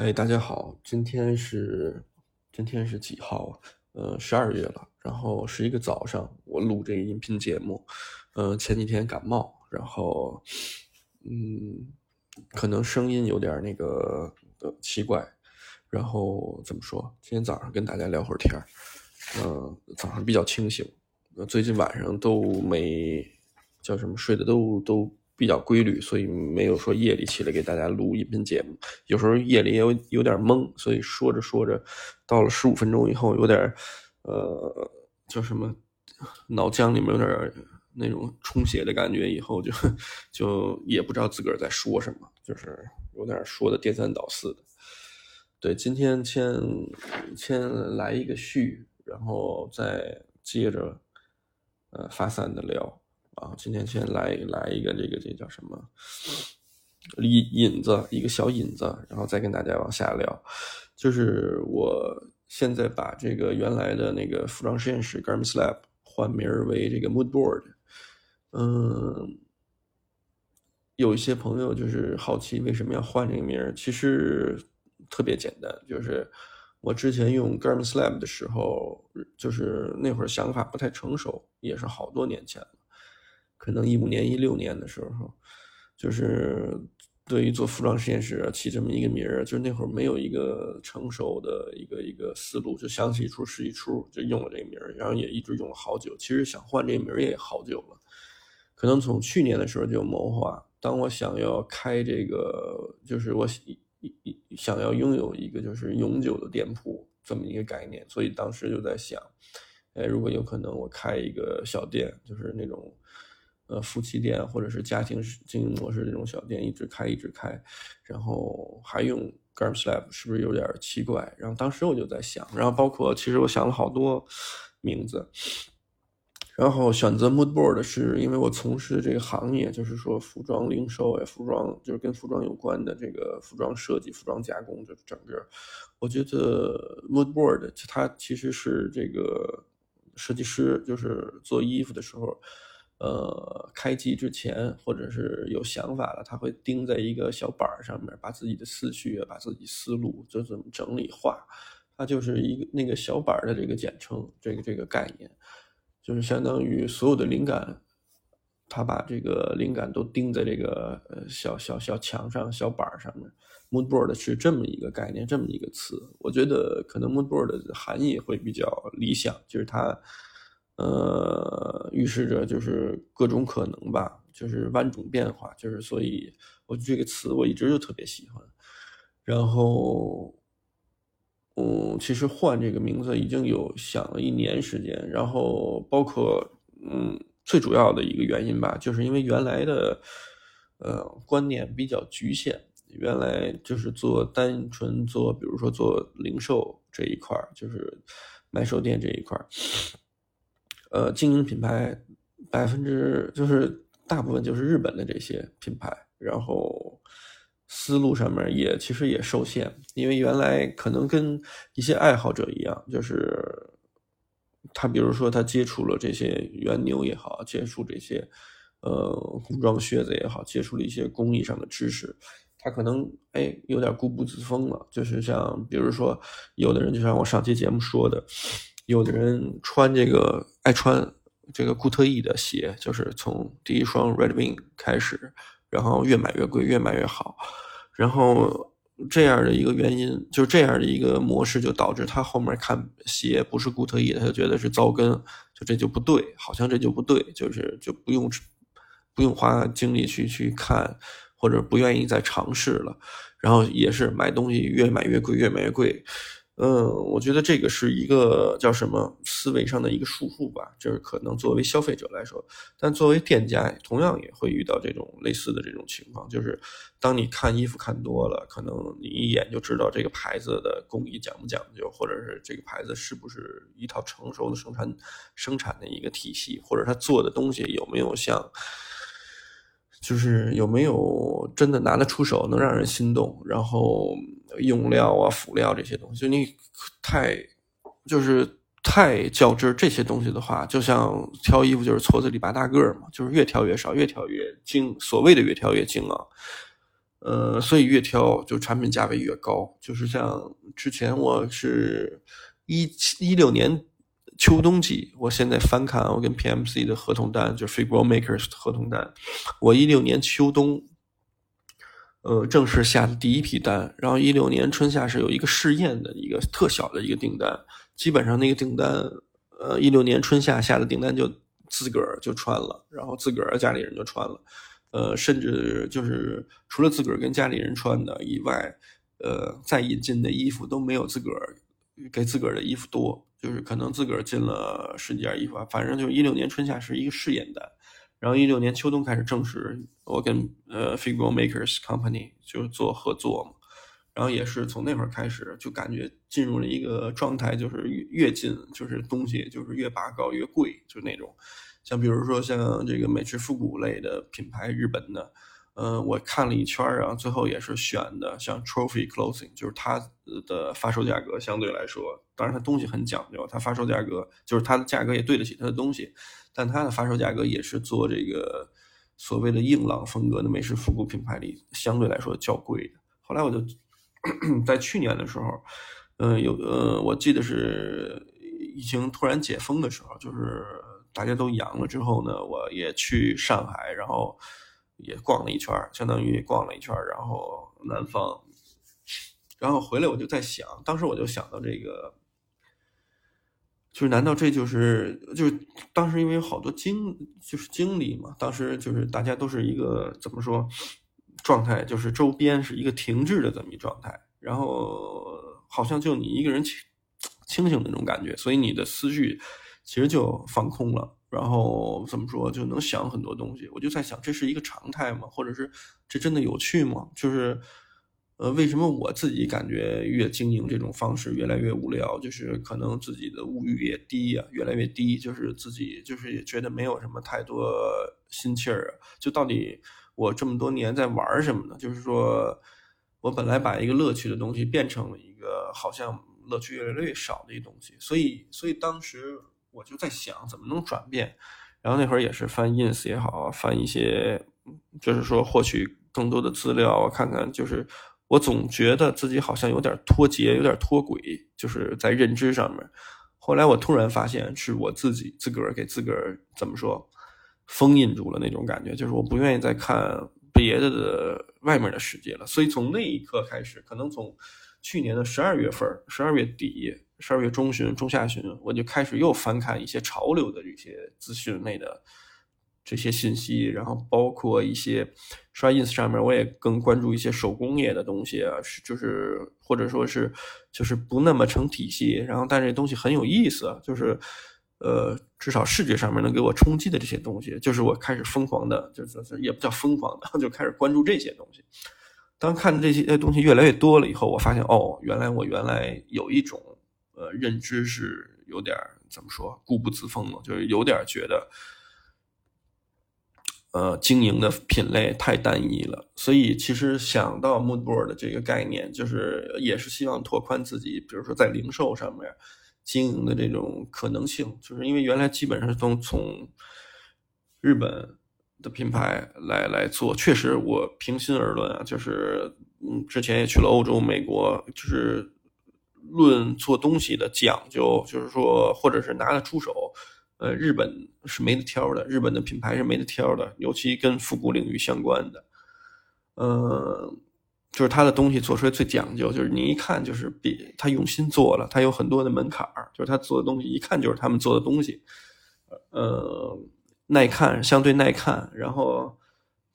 哎，大家好，今天是今天是几号啊？呃，十二月了。然后是一个早上，我录这个音频节目。呃，前几天感冒，然后嗯，可能声音有点那个呃奇怪。然后怎么说？今天早上跟大家聊会儿天儿。嗯，早上比较清醒。最近晚上都没叫什么睡的都都。比较规律，所以没有说夜里起来给大家录音频节目。有时候夜里有有点懵，所以说着说着，到了十五分钟以后，有点呃叫什么脑浆里面有点那种充血的感觉，以后就就也不知道自个儿在说什么，就是有点说的颠三倒四的。对，今天先先来一个序，然后再接着呃发散的聊。啊，今天先来来一个这个这叫什么引引子，一个小引子，然后再跟大家往下聊。就是我现在把这个原来的那个服装实验室 Garment Lab 换名为这个 Mood Board。嗯，有一些朋友就是好奇为什么要换这个名其实特别简单，就是我之前用 Garment Lab 的时候，就是那会儿想法不太成熟，也是好多年前了。可能一五年、一六年的时候，就是对于做服装实验室起这么一个名儿，就是那会儿没有一个成熟的一个一个思路，就想起一出是一出，就用了这个名儿，然后也一直用了好久。其实想换这个名儿也好久了，可能从去年的时候就谋划，当我想要开这个，就是我想要拥有一个就是永久的店铺这么一个概念，所以当时就在想，哎，如果有可能，我开一个小店，就是那种。呃，夫妻店或者是家庭经营模式这种小店一直开一直开，然后还用 Garm Slab 是不是有点奇怪？然后当时我就在想，然后包括其实我想了好多名字，然后选择 Mood Board 是因为我从事这个行业，就是说服装零售呀，服装就是跟服装有关的这个服装设计、服装加工，就整个，我觉得 Mood Board 它其实是这个设计师就是做衣服的时候。呃，开机之前或者是有想法了，他会钉在一个小板上面，把自己的思绪，把自己思路就这么整理化，它就是一个那个小板的这个简称，这个这个概念，就是相当于所有的灵感，他把这个灵感都钉在这个呃小小小墙上、小板上面。Mood board 是这么一个概念，这么一个词，我觉得可能 Mood board 的含义会比较理想，就是它。呃，预示着就是各种可能吧，就是万种变化，就是所以，我这个词我一直就特别喜欢。然后，嗯，其实换这个名字已经有想了一年时间，然后包括嗯，最主要的一个原因吧，就是因为原来的呃观念比较局限，原来就是做单纯做，比如说做零售这一块就是买手店这一块呃，经营品牌百分之就是大部分就是日本的这些品牌，然后思路上面也其实也受限，因为原来可能跟一些爱好者一样，就是他比如说他接触了这些原牛也好，接触这些呃古装靴子也好，接触了一些工艺上的知识，他可能哎有点固步自封了，就是像比如说有的人就像我上期节目说的。有的人穿这个爱穿这个固特异的鞋，就是从第一双 Red Wing 开始，然后越买越贵，越买越好，然后这样的一个原因，就这样的一个模式，就导致他后面看鞋不是固特异的，他就觉得是糟跟，就这就不对，好像这就不对，就是就不用不用花精力去去看，或者不愿意再尝试了，然后也是买东西越买越贵，越买越贵。嗯，我觉得这个是一个叫什么思维上的一个束缚吧，就是可能作为消费者来说，但作为店家同样也会遇到这种类似的这种情况，就是当你看衣服看多了，可能你一眼就知道这个牌子的工艺讲不讲究，或者是这个牌子是不是一套成熟的生产生产的一个体系，或者他做的东西有没有像。就是有没有真的拿得出手，能让人心动？然后用料啊、辅料这些东西，就你太就是太较真这些东西的话，就像挑衣服就是矬子里拔大个嘛，就是越挑越少，越挑越精。所谓的越挑越精啊，呃，所以越挑就产品价位越高。就是像之前我是一七一六年秋冬季，我现在翻看我跟 PMC 的合同单，就是 Figure Makers 的合同单，我一六年秋冬。呃，正式下的第一批单，然后一六年春夏是有一个试验的一个特小的一个订单，基本上那个订单，呃，一六年春夏下的订单就自个儿就穿了，然后自个儿家里人就穿了，呃，甚至就是除了自个儿跟家里人穿的以外，呃，再引进的衣服都没有自个儿给自个儿的衣服多，就是可能自个儿进了十几件衣服，反正就是一六年春夏是一个试验单。然后一六年秋冬开始正式，我跟呃 Figure Makers Company 就是做合作嘛，然后也是从那会儿开始就感觉进入了一个状态，就是越越近就是东西就是越拔高越贵，就那种，像比如说像这个美式复古类的品牌，日本的。呃，我看了一圈儿然后，最后也是选的像 Trophy Clothing，就是它的发售价格相对来说，当然它东西很讲究，它发售价格就是它的价格也对得起它的东西，但它的发售价格也是做这个所谓的硬朗风格的美式复古品牌里相对来说较贵的。后来我就在去年的时候，嗯，有呃，我记得是疫情突然解封的时候，就是大家都阳了之后呢，我也去上海，然后。也逛了一圈相当于逛了一圈然后南方，然后回来我就在想，当时我就想到这个，就是难道这就是就是当时因为好多经就是经历嘛，当时就是大家都是一个怎么说状态，就是周边是一个停滞的这么一状态，然后好像就你一个人清清醒的那种感觉，所以你的思绪其实就放空了。然后怎么说就能想很多东西，我就在想这是一个常态吗？或者是这真的有趣吗？就是，呃，为什么我自己感觉越经营这种方式越来越无聊？就是可能自己的物欲也低呀，越来越低，就是自己就是也觉得没有什么太多心气儿啊。就到底我这么多年在玩什么呢？就是说我本来把一个乐趣的东西变成了一个好像乐趣越来越少的一东西，所以所以当时。我就在想怎么能转变，然后那会儿也是翻 ins 也好，翻一些，就是说获取更多的资料，看看就是我总觉得自己好像有点脱节，有点脱轨，就是在认知上面。后来我突然发现是我自己自个儿给自个儿怎么说封印住了那种感觉，就是我不愿意再看别的的外面的世界了。所以从那一刻开始，可能从去年的十二月份，十二月底。十二月中旬、中下旬，我就开始又翻看一些潮流的这些资讯类的这些信息，然后包括一些刷 ins 上面，我也更关注一些手工业的东西啊，是就是或者说是就是不那么成体系，然后但这东西很有意思，就是呃至少视觉上面能给我冲击的这些东西，就是我开始疯狂的，就是也不叫疯狂的，就开始关注这些东西。当看这些东西越来越多了以后，我发现哦，原来我原来有一种。呃，认知是有点怎么说，固步自封了，就是有点觉得，呃，经营的品类太单一了。所以其实想到 Moodboard 的这个概念，就是也是希望拓宽自己，比如说在零售上面经营的这种可能性。就是因为原来基本上都从日本的品牌来来做，确实我平心而论啊，就是嗯，之前也去了欧洲、美国，就是。论做东西的讲究，就是说，或者是拿得出手，呃，日本是没得挑的，日本的品牌是没得挑的，尤其跟复古领域相关的，呃，就是他的东西做出来最讲究，就是你一看就是比他用心做了，他有很多的门槛儿，就是他做的东西一看就是他们做的东西，呃，耐看，相对耐看，然后，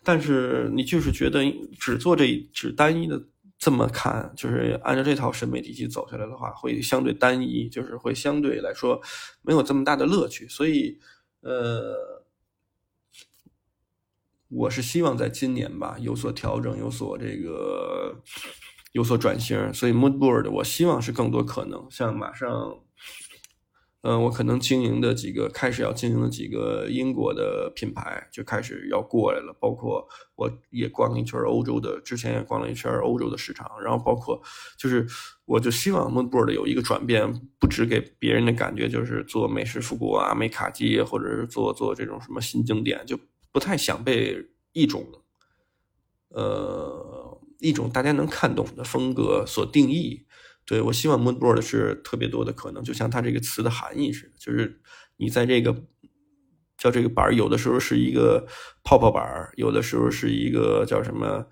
但是你就是觉得只做这只单一的。这么看，就是按照这套审美体系走下来的话，会相对单一，就是会相对来说没有这么大的乐趣。所以，呃，我是希望在今年吧有所调整，有所这个有所转型。所以，Moodboard 我希望是更多可能，像马上。嗯，我可能经营的几个开始要经营的几个英国的品牌就开始要过来了，包括我也逛了一圈欧洲的，之前也逛了一圈欧洲的市场，然后包括就是我就希望 Moonboard 有一个转变，不只给别人的感觉就是做美式复古啊、美卡机，或者是做做这种什么新经典，就不太想被一种呃一种大家能看懂的风格所定义。对我希望 moodboard 是特别多的可能，就像它这个词的含义似的，就是你在这个叫这个板儿，有的时候是一个泡泡板儿，有的时候是一个叫什么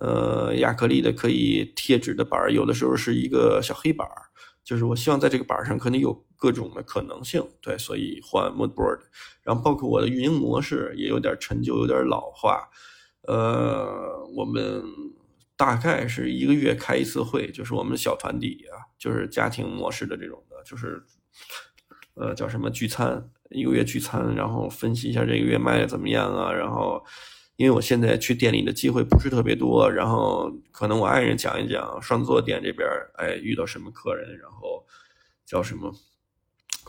呃亚克力的可以贴纸的板儿，有的时候是一个小黑板儿。就是我希望在这个板上可能有各种的可能性，对，所以换 moodboard，然后包括我的运营模式也有点陈旧，有点老化。呃，我们大概是一个月开一次会，就是我们小团体啊，就是家庭模式的这种的，就是呃叫什么聚餐，一个月聚餐，然后分析一下这个月卖的怎么样啊，然后。因为我现在去店里的机会不是特别多，然后可能我爱人讲一讲双座店这边，哎，遇到什么客人，然后叫什么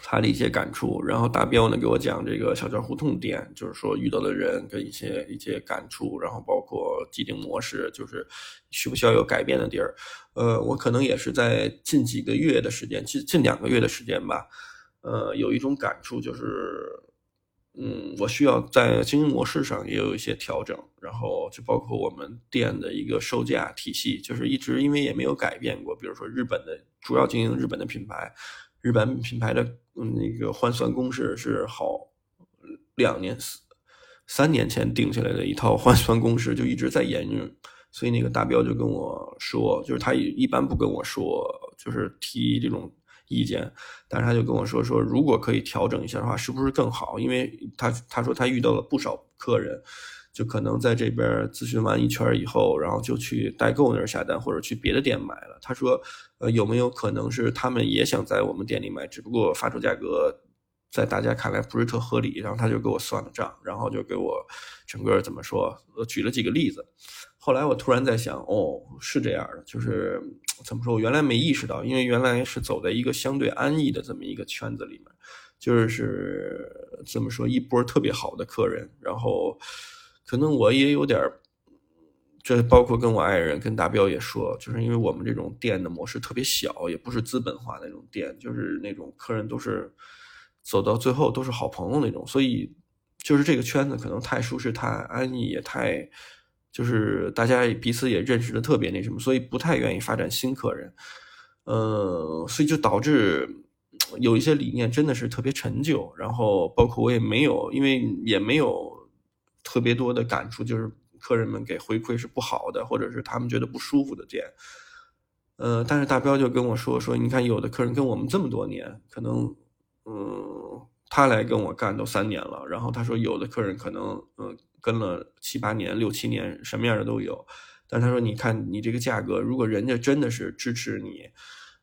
他的一些感触，然后大彪呢给我讲这个小桥胡同店，就是说遇到的人跟一些一些感触，然后包括既定模式，就是需不需要有改变的地儿。呃，我可能也是在近几个月的时间，近近两个月的时间吧，呃，有一种感触就是。嗯，我需要在经营模式上也有一些调整，然后就包括我们店的一个售价体系，就是一直因为也没有改变过。比如说日本的主要经营日本的品牌，日本品牌的那个换算公式是好两年三年前定下来的一套换算公式，就一直在沿用。所以那个大彪就跟我说，就是他一般不跟我说，就是提这种。意见，但是他就跟我说说，如果可以调整一下的话，是不是更好？因为他他说他遇到了不少客人，就可能在这边咨询完一圈以后，然后就去代购那儿下单，或者去别的店买了。他说，呃，有没有可能是他们也想在我们店里买，只不过发出价格在大家看来不是特合理？然后他就给我算了账，然后就给我整个怎么说，呃，举了几个例子。后来我突然在想，哦，是这样的，就是怎么说？我原来没意识到，因为原来是走在一个相对安逸的这么一个圈子里面，就是怎么说，一波特别好的客人，然后可能我也有点这包括跟我爱人、跟达彪也说，就是因为我们这种店的模式特别小，也不是资本化那种店，就是那种客人都是走到最后都是好朋友那种，所以就是这个圈子可能太舒适、太安逸，也太。就是大家彼此也认识的特别那什么，所以不太愿意发展新客人，呃，所以就导致有一些理念真的是特别陈旧，然后包括我也没有，因为也没有特别多的感触，就是客人们给回馈是不好的，或者是他们觉得不舒服的店，呃，但是大彪就跟我说说，你看有的客人跟我们这么多年，可能嗯，他来跟我干都三年了，然后他说有的客人可能嗯。跟了七八年、六七年，什么样的都有。但他说：“你看，你这个价格，如果人家真的是支持你，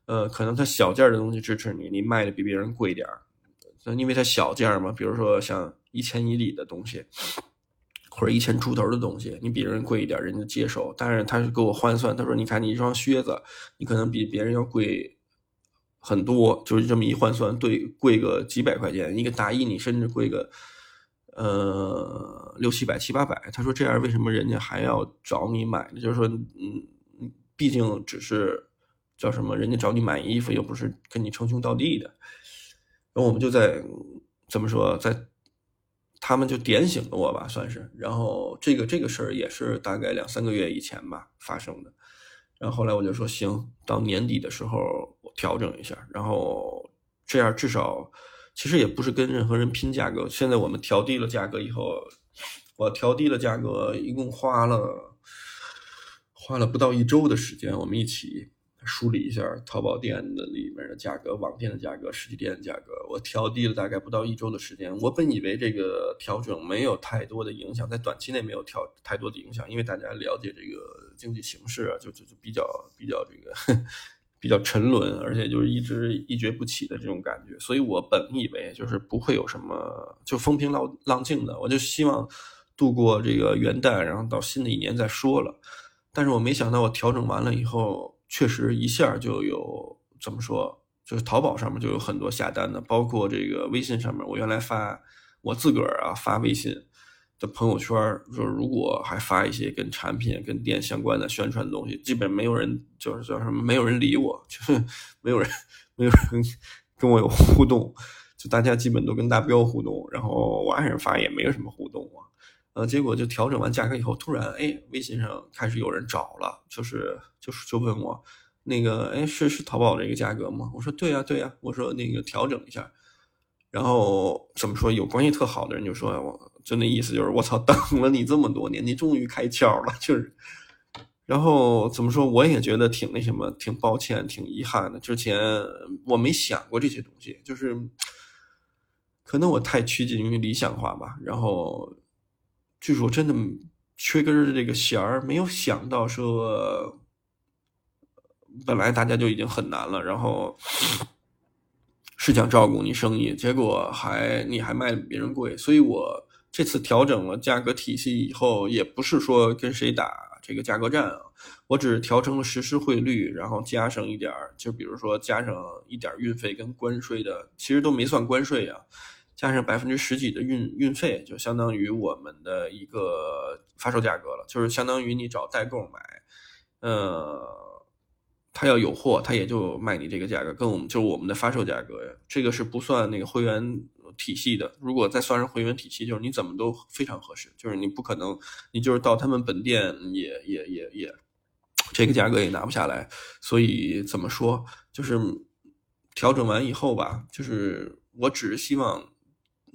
呃，可能他小件的东西支持你，你卖的比别人贵点儿，因为他小件嘛。比如说像一千以里的东西，或者一千出头的东西，你比人贵一点，人家接受。但是他是给我换算，他说：你看你一双靴子，你可能比别人要贵很多，就是这么一换算，对，贵个几百块钱。一个大衣，你甚至贵个。”呃，六七百、七八百，他说这样为什么人家还要找你买呢？就是说，嗯，毕竟只是叫什么，人家找你买衣服，又不是跟你称兄道弟的。然后我们就在怎么说，在他们就点醒了我吧，算是。然后这个这个事儿也是大概两三个月以前吧发生的。然后后来我就说，行，到年底的时候我调整一下，然后这样至少。其实也不是跟任何人拼价格。现在我们调低了价格以后，我调低了价格，一共花了花了不到一周的时间。我们一起梳理一下淘宝店的里面的价格、网店的价格、实体店的价格。我调低了大概不到一周的时间。我本以为这个调整没有太多的影响，在短期内没有调太多的影响，因为大家了解这个经济形势啊，就就就比较比较这个。比较沉沦，而且就是一直一蹶不起的这种感觉，所以我本以为就是不会有什么就风平浪浪静的，我就希望度过这个元旦，然后到新的一年再说了。但是我没想到我调整完了以后，确实一下就有怎么说，就是淘宝上面就有很多下单的，包括这个微信上面，我原来发我自个儿啊发微信。的朋友圈说，如果还发一些跟产品、跟店相关的宣传的东西，基本没有人就是叫什么，没有人理我，就是没有人，没有人跟我有互动，就大家基本都跟大彪互动，然后我爱人发也没有什么互动啊。呃，结果就调整完价格以后，突然哎，微信上开始有人找了，就是就是就问我，那个哎是是淘宝这个价格吗？我说对呀对呀，我说那个调整一下，然后怎么说有关系特好的人就说我就那意思就是我操，等了你这么多年，你终于开窍了，就是。然后怎么说？我也觉得挺那什么，挺抱歉，挺遗憾的。之前我没想过这些东西，就是可能我太趋近于理想化吧。然后就是我真的缺根这个弦儿，没有想到说，本来大家就已经很难了，然后是想照顾你生意，结果还你还卖别人贵，所以我这次调整了价格体系以后，也不是说跟谁打。这个价格战啊，我只是调成了实时汇率，然后加上一点儿，就比如说加上一点运费跟关税的，其实都没算关税啊，加上百分之十几的运运费，就相当于我们的一个发售价格了，就是相当于你找代购买，呃，他要有货，他也就卖你这个价格，跟我们就是我们的发售价格呀，这个是不算那个会员。体系的，如果再算上会员体系，就是你怎么都非常合适，就是你不可能，你就是到他们本店也也也也，这个价格也拿不下来。所以怎么说，就是调整完以后吧，就是我只是希望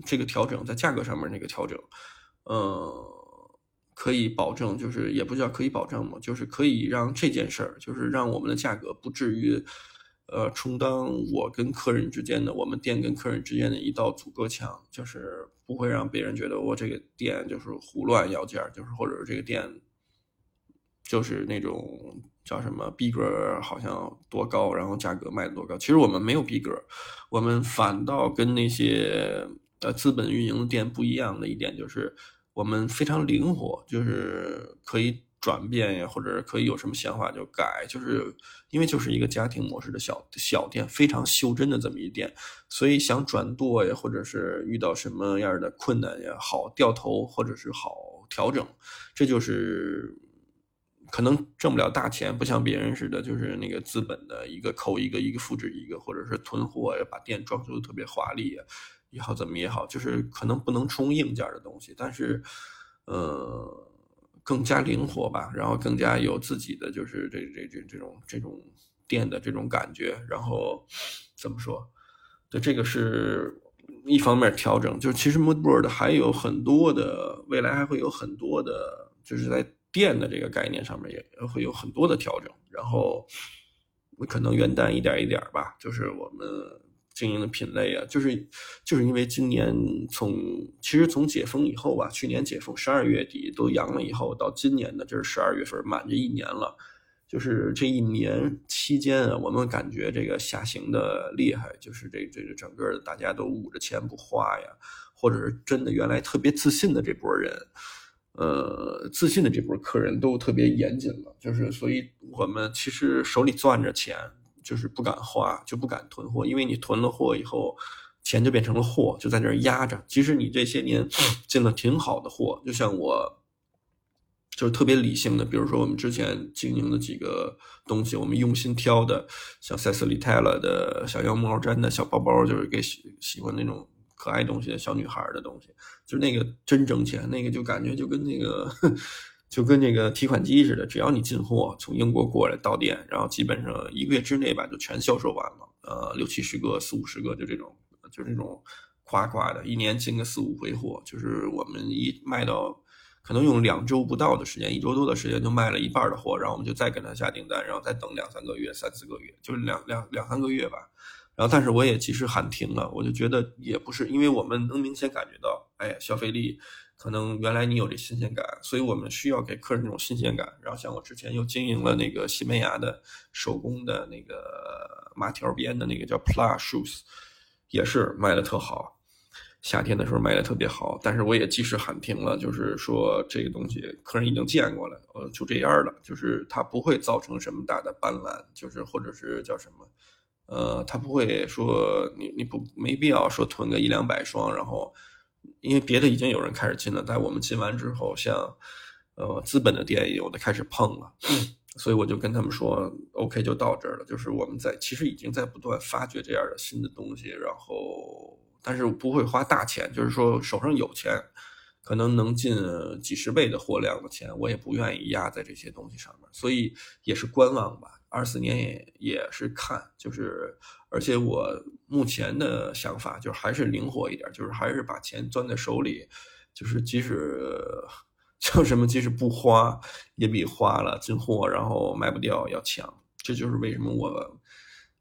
这个调整在价格上面那个调整，呃，可以保证，就是也不叫可以保证嘛，就是可以让这件事儿，就是让我们的价格不至于。呃，充当我跟客人之间的，我们店跟客人之间的一道阻隔墙，就是不会让别人觉得我这个店就是胡乱要价，就是或者这个店就是那种叫什么逼格好像多高，然后价格卖的多高。其实我们没有逼格，我们反倒跟那些呃资本运营的店不一样的一点就是，我们非常灵活，就是可以。转变呀，或者可以有什么想法就改，就是因为就是一个家庭模式的小小店，非常袖珍的这么一店，所以想转舵呀，或者是遇到什么样的困难呀，好掉头或者是好调整，这就是可能挣不了大钱，不像别人似的，就是那个资本的一个扣一个，一个复制一个，或者是囤货呀，把店装修的特别华丽，也好怎么也好，就是可能不能充硬件的东西，但是，呃。更加灵活吧，然后更加有自己的就是这这这这种这种店的这种感觉，然后怎么说？对，这个是一方面调整，就是其实 Moodboard 还有很多的未来还会有很多的，就是在店的这个概念上面也会有很多的调整，然后可能元旦一点一点吧，就是我们。经营的品类啊，就是就是因为今年从其实从解封以后吧，去年解封十二月底都阳了以后，到今年的这是十二月份满这一年了，就是这一年期间啊，我们感觉这个下行的厉害，就是这这个整个大家都捂着钱不花呀，或者是真的原来特别自信的这波人，呃，自信的这波客人都特别严谨了，就是所以我们其实手里攥着钱。就是不敢花，就不敢囤货，因为你囤了货以后，钱就变成了货，就在那儿压着。其实你这些年进了挺好的货，就像我，就是特别理性的，比如说我们之前经营的几个东西，我们用心挑的，像塞斯里泰勒的小羊毛毡的小包包，就是给喜喜欢那种可爱东西的小女孩的东西，就那个真挣钱，那个就感觉就跟那个。就跟那个提款机似的，只要你进货从英国过来到店，然后基本上一个月之内吧就全销售完了。呃，六七十个、四五十个，就这种，就这种夸夸的，一年进个四五回货。就是我们一卖到，可能用两周不到的时间，一周多的时间就卖了一半的货，然后我们就再给他下订单，然后再等两三个月、三四个月，就是两两两三个月吧。然后但是我也及时喊停了，我就觉得也不是，因为我们能明显感觉到，哎，消费力。可能原来你有这新鲜感，所以我们需要给客人这种新鲜感。然后像我之前又经营了那个西班牙的手工的那个麻条边的那个叫 Plus Shoes，也是卖的特好，夏天的时候卖的特别好。但是我也及时喊停了，就是说这个东西客人已经见过了，呃，就这样了，就是它不会造成什么大的斑斓，就是或者是叫什么，呃，他不会说你你不没必要说囤个一两百双，然后。因为别的已经有人开始进了，但我们进完之后，像，呃，资本的店有的开始碰了，所以我就跟他们说，OK，就到这儿了。就是我们在其实已经在不断发掘这样的新的东西，然后，但是不会花大钱，就是说手上有钱，可能能进几十倍的货量的钱，我也不愿意压在这些东西上面，所以也是观望吧。二四年也也是看，就是而且我目前的想法就是还是灵活一点，就是还是把钱攥在手里，就是即使 叫什么，即使不花，也比花了进货然后卖不掉要强。这就是为什么我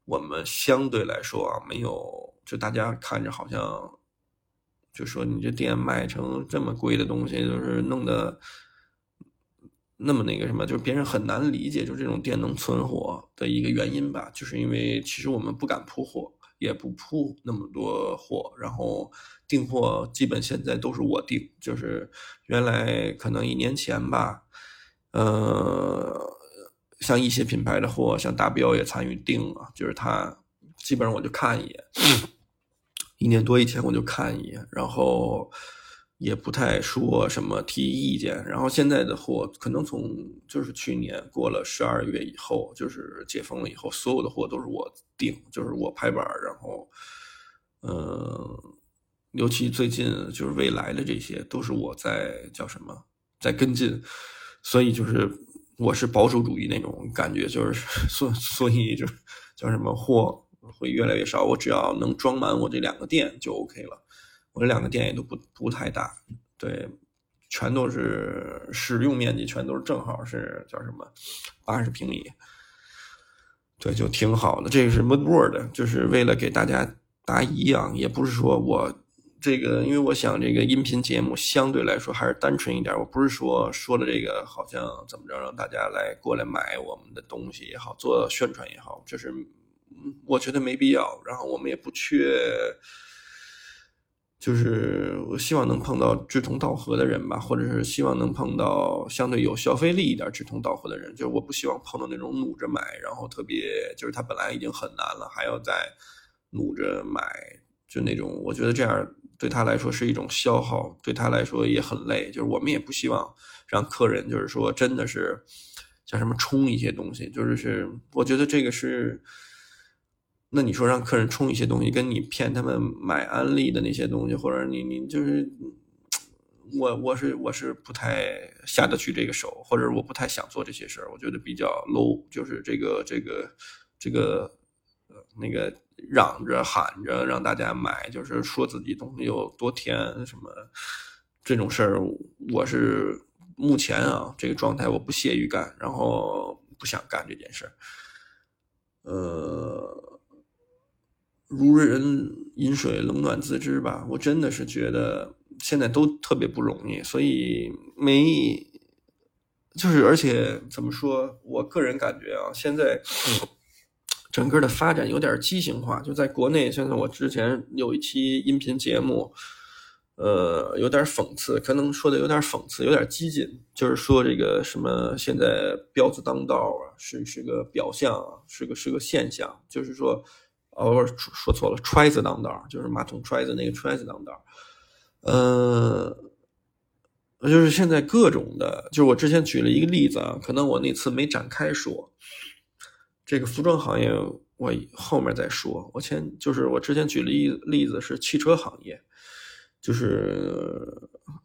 我们相对来说啊，没有就大家看着好像。就说你这店卖成这么贵的东西，就是弄得那么那个什么，就是别人很难理解，就这种店能存活的一个原因吧。就是因为其实我们不敢铺货，也不铺那么多货，然后订货基本现在都是我订。就是原来可能一年前吧，呃，像一些品牌的货，像大标也参与订了，就是他基本上我就看一眼。一年多以前我就看一眼，然后也不太说什么提意见。然后现在的货可能从就是去年过了十二月以后，就是解封了以后，所有的货都是我定，就是我拍板。然后，嗯，尤其最近就是未来的这些都是我在叫什么在跟进，所以就是我是保守主义那种感觉，就是 所所以就叫什么货。会越来越少，我只要能装满我这两个店就 OK 了。我这两个店也都不不太大，对，全都是使用面积全都是正好是叫什么八十平米，对，就挺好的。这个是 Mood Word，就是为了给大家答疑啊，也不是说我这个，因为我想这个音频节目相对来说还是单纯一点，我不是说说的这个好像怎么着让大家来过来买我们的东西也好，做宣传也好，就是。我觉得没必要，然后我们也不缺，就是我希望能碰到志同道合的人吧，或者是希望能碰到相对有消费力一点、志同道合的人。就是我不希望碰到那种努着买，然后特别就是他本来已经很难了，还要再努着买，就那种我觉得这样对他来说是一种消耗，对他来说也很累。就是我们也不希望让客人就是说真的是叫什么冲一些东西，就是是我觉得这个是。那你说让客人充一些东西，跟你骗他们买安利的那些东西，或者你你就是，我我是我是不太下得去这个手，或者我不太想做这些事儿，我觉得比较 low，就是这个这个这个那个嚷着喊着让大家买，就是说自己东西有多甜什么这种事儿，我是目前啊这个状态我不屑于干，然后不想干这件事儿，呃。如人饮水，冷暖自知吧。我真的是觉得现在都特别不容易，所以没，就是而且怎么说，我个人感觉啊，现在整个的发展有点畸形化。就在国内，现在我之前有一期音频节目，呃，有点讽刺，可能说的有点讽刺，有点激进，就是说这个什么现在彪子当道啊，是是个表象，是个是个现象，就是说。哦，说说错了，揣子当道，就是马桶揣子那个揣子当道。呃，就是现在各种的，就是我之前举了一个例子啊，可能我那次没展开说。这个服装行业，我后面再说。我前就是我之前举了一例子是汽车行业。就是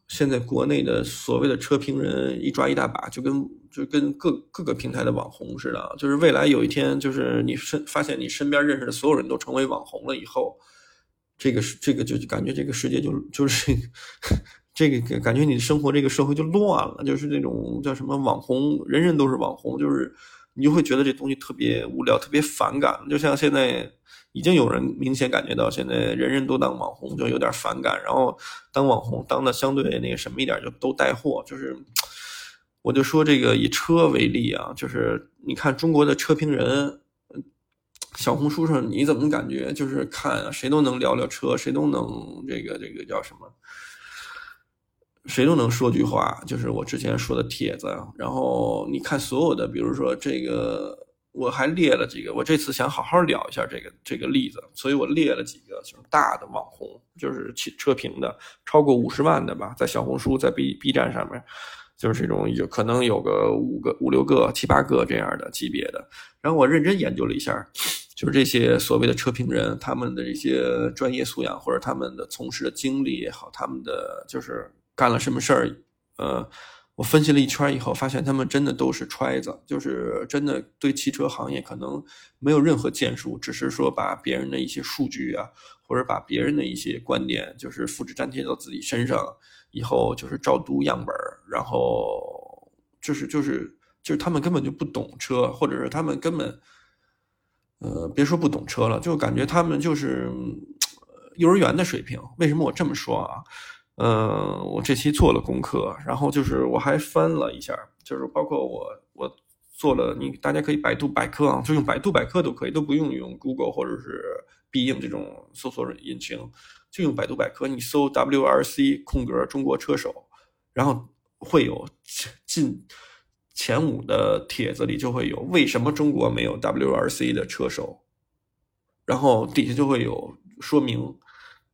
现在国内的所谓的车评人一抓一大把，就跟就跟各各个平台的网红似的。就是未来有一天，就是你身发现你身边认识的所有人都成为网红了以后，这个是这个就感觉这个世界就就是 这个感觉你生活这个社会就乱了，就是那种叫什么网红，人人都是网红，就是你就会觉得这东西特别无聊，特别反感。就像现在。已经有人明显感觉到，现在人人都当网红，就有点反感。然后当网红当的相对那个什么一点，就都带货。就是，我就说这个以车为例啊，就是你看中国的车评人，小红书上你怎么感觉就是看谁都能聊聊车，谁都能这个这个叫什么，谁都能说句话。就是我之前说的帖子，然后你看所有的，比如说这个。我还列了几个，我这次想好好聊一下这个这个例子，所以我列了几个就是大的网红，就是汽车评的，超过五十万的吧，在小红书、在 B B 站上面，就是这种有可能有个五个、五六个、七八个这样的级别的。然后我认真研究了一下，就是这些所谓的车评人，他们的这些专业素养或者他们的从事的经历也好，他们的就是干了什么事儿，呃。我分析了一圈以后，发现他们真的都是揣子，就是真的对汽车行业可能没有任何建树，只是说把别人的一些数据啊，或者把别人的一些观点，就是复制粘贴到自己身上，以后就是照读样本然后就是就是就是他们根本就不懂车，或者是他们根本，呃，别说不懂车了，就感觉他们就是幼儿园的水平。为什么我这么说啊？嗯，我这期做了功课，然后就是我还翻了一下，就是包括我我做了，你大家可以百度百科啊，就用百度百科都可以，都不用用 Google 或者是必应这种搜索引擎，就用百度百科，你搜 WRC 空格中国车手，然后会有进前五的帖子里就会有为什么中国没有 WRC 的车手，然后底下就会有说明。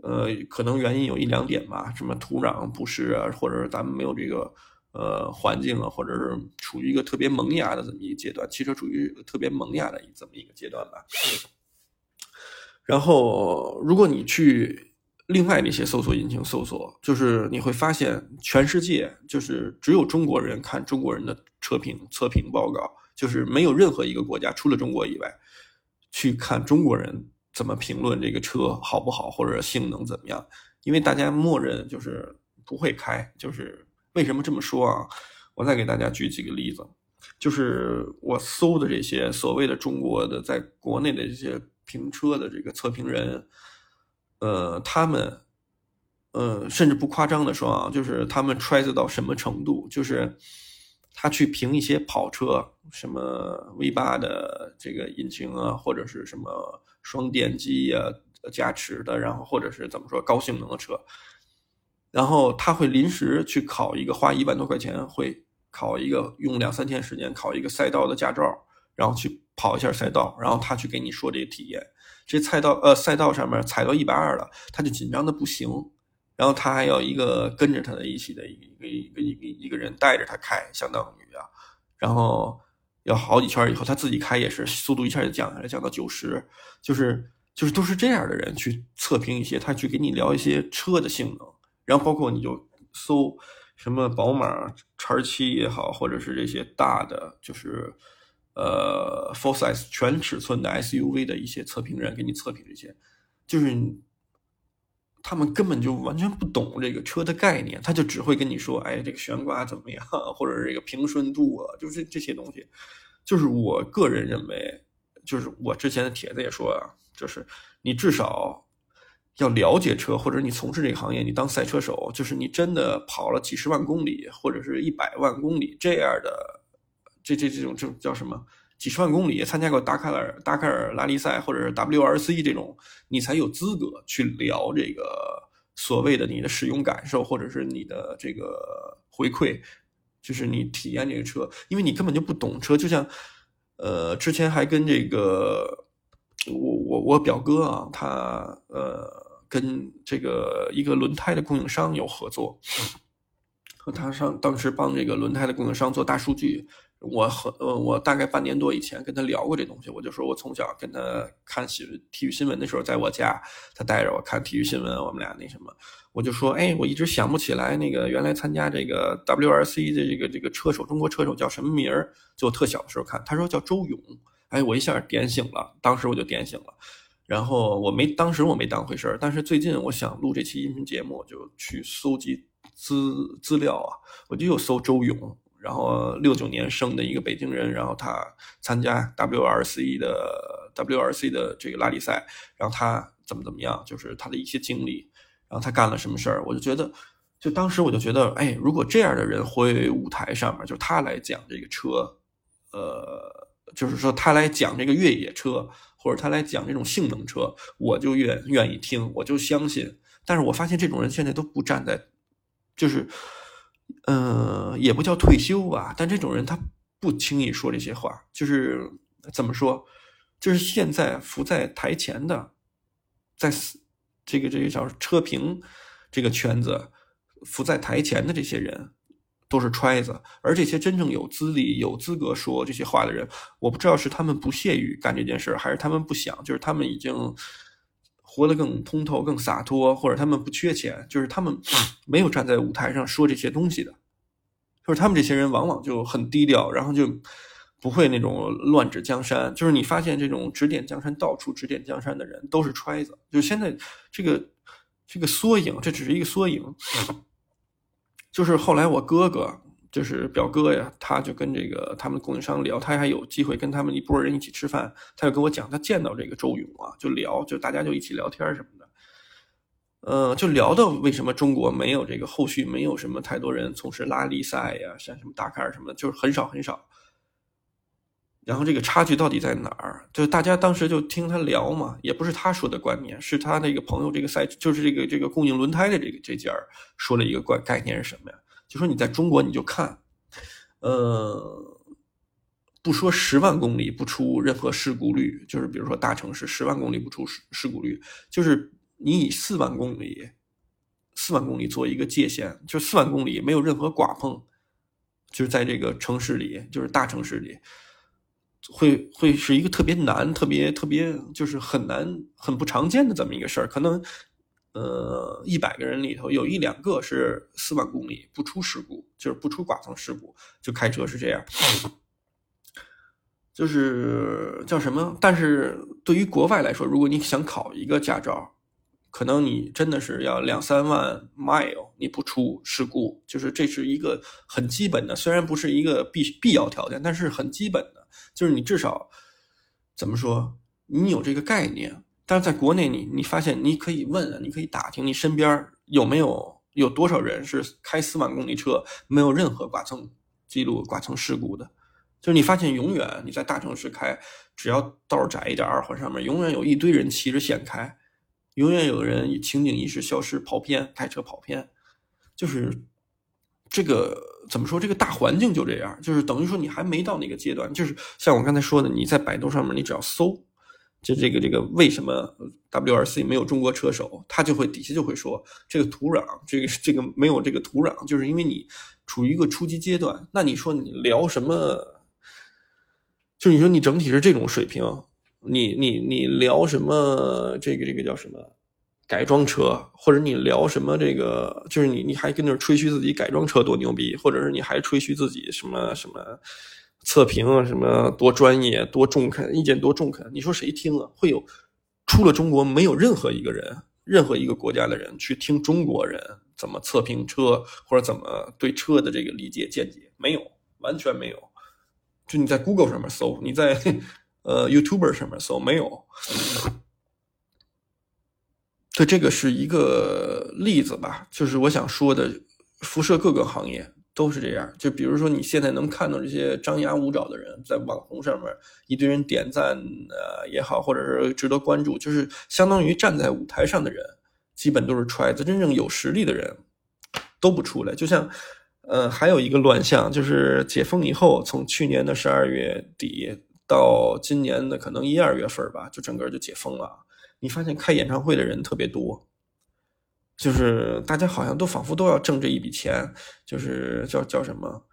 呃，可能原因有一两点吧，什么土壤不适啊，或者是咱们没有这个呃环境啊，或者是处于一个特别萌芽的这么一个阶段，汽车处于特别萌芽的这么一个阶段吧。然后，如果你去另外那些搜索引擎搜索，就是你会发现，全世界就是只有中国人看中国人的车评测评报告，就是没有任何一个国家除了中国以外去看中国人。怎么评论这个车好不好，或者性能怎么样？因为大家默认就是不会开，就是为什么这么说啊？我再给大家举几个例子，就是我搜的这些所谓的中国的在国内的这些评车的这个测评人，呃，他们，呃，甚至不夸张的说啊，就是他们揣测到什么程度，就是他去评一些跑车，什么 V 八的这个引擎啊，或者是什么。双电机呀，加持的，然后或者是怎么说高性能的车，然后他会临时去考一个，花一万多块钱会考一个，用两三天时间考一个赛道的驾照，然后去跑一下赛道，然后他去给你说这个体验。这赛道呃赛道上面踩到一百二了，他就紧张的不行，然后他还要一个跟着他的一起的一个一个一个一个人带着他开，相当于啊，然后。要好几圈以后，他自己开也是速度一下就降下来，降到九十，就是就是都是这样的人去测评一些，他去给你聊一些车的性能，然后包括你就搜什么宝马叉七也好，或者是这些大的就是呃 full size 全尺寸的 SUV 的一些测评人给你测评这些，就是他们根本就完全不懂这个车的概念，他就只会跟你说，哎，这个悬挂怎么样，或者这个平顺度啊，就是这些东西。就是我个人认为，就是我之前的帖子也说啊，就是你至少要了解车，或者你从事这个行业，你当赛车手，就是你真的跑了几十万公里，或者是一百万公里这样的，这这这种这叫什么？几十万公里参加过达喀尔达喀尔拉力赛，或者是 WRC 这种，你才有资格去聊这个所谓的你的使用感受，或者是你的这个回馈。就是你体验这个车，因为你根本就不懂车。就像，呃，之前还跟这个我我我表哥啊，他呃跟这个一个轮胎的供应商有合作，和他上当时帮这个轮胎的供应商做大数据。我和呃，我大概半年多以前跟他聊过这东西，我就说我从小跟他看新体育新闻的时候，在我家，他带着我看体育新闻，我们俩那什么，我就说，哎，我一直想不起来那个原来参加这个 WRC 的这个这个车手，中国车手叫什么名儿？就我特小的时候看，他说叫周勇，哎，我一下点醒了，当时我就点醒了，然后我没当时我没当回事儿，但是最近我想录这期音频节目，就去搜集资资料啊，我就又搜周勇。然后六九年生的一个北京人，然后他参加 WRC 的 WRC 的这个拉力赛，然后他怎么怎么样，就是他的一些经历，然后他干了什么事儿，我就觉得，就当时我就觉得，哎，如果这样的人会舞台上面，就他来讲这个车，呃，就是说他来讲这个越野车，或者他来讲这种性能车，我就愿愿意听，我就相信。但是我发现这种人现在都不站在，就是。嗯，也不叫退休吧，但这种人他不轻易说这些话，就是怎么说，就是现在浮在台前的，在这个这个叫车评这个圈子浮在台前的这些人都是揣子，而这些真正有资历、有资格说这些话的人，我不知道是他们不屑于干这件事还是他们不想，就是他们已经活得更通透、更洒脱，或者他们不缺钱，就是他们没有站在舞台上说这些东西的，就是他们这些人往往就很低调，然后就不会那种乱指江山。就是你发现这种指点江山、到处指点江山的人都是揣子。就现在这个这个缩影，这只是一个缩影。就是后来我哥哥。就是表哥呀，他就跟这个他们供应商聊，他还有机会跟他们一拨人一起吃饭，他就跟我讲，他见到这个周勇啊，就聊，就大家就一起聊天什么的，呃，就聊到为什么中国没有这个后续，没有什么太多人从事拉力赛呀，像什么大坎儿什么的，就是很少很少。然后这个差距到底在哪儿？就大家当时就听他聊嘛，也不是他说的观念，是他那个朋友这个赛，就是这个这个供应轮胎的这个这家说了一个概概念是什么呀？就说你在中国，你就看，呃，不说十万公里不出任何事故率，就是比如说大城市十万公里不出事事故率，就是你以四万公里，四万公里做一个界限，就四万公里没有任何剐碰，就是在这个城市里，就是大城市里，会会是一个特别难、特别特别就是很难、很不常见的这么一个事儿，可能。呃，一百个人里头有一两个是四万公里不出事故，就是不出剐蹭事故，就开车是这样，就是叫什么？但是对于国外来说，如果你想考一个驾照，可能你真的是要两三万 mile，你不出事故，就是这是一个很基本的，虽然不是一个必必要条件，但是很基本的，就是你至少怎么说，你有这个概念。但是在国内，你你发现你可以问，你可以打听你身边有没有有多少人是开四万公里车没有任何剐蹭记录、剐蹭事故的。就是你发现永远你在大城市开，只要道窄一点，二环上面永远有一堆人骑着线开，永远有人情景意识消失跑偏，开车跑偏。就是这个怎么说？这个大环境就这样，就是等于说你还没到那个阶段。就是像我刚才说的，你在百度上面，你只要搜。就这个这个为什么 WRC 没有中国车手？他就会底下就会说这个土壤，这个这个没有这个土壤，就是因为你处于一个初级阶段。那你说你聊什么？就你说你整体是这种水平，你你你聊什么？这个这个叫什么？改装车，或者你聊什么？这个就是你你还跟那吹嘘自己改装车多牛逼，或者是你还吹嘘自己什么什么？测评啊，什么多专业、多中肯，意见多中肯，你说谁听啊？会有，出了中国，没有任何一个人，任何一个国家的人去听中国人怎么测评车，或者怎么对车的这个理解见解，没有，完全没有。就你在 Google 上面搜，你在呃 YouTube 上面搜，没有。对，这个是一个例子吧，就是我想说的，辐射各个行业。都是这样，就比如说你现在能看到这些张牙舞爪的人，在网红上面一堆人点赞呃也好，或者是值得关注，就是相当于站在舞台上的人，基本都是揣子，真正有实力的人都不出来。就像，呃，还有一个乱象，就是解封以后，从去年的十二月底到今年的可能一二月份吧，就整个就解封了。你发现开演唱会的人特别多。就是大家好像都仿佛都要挣这一笔钱，就是叫叫什么，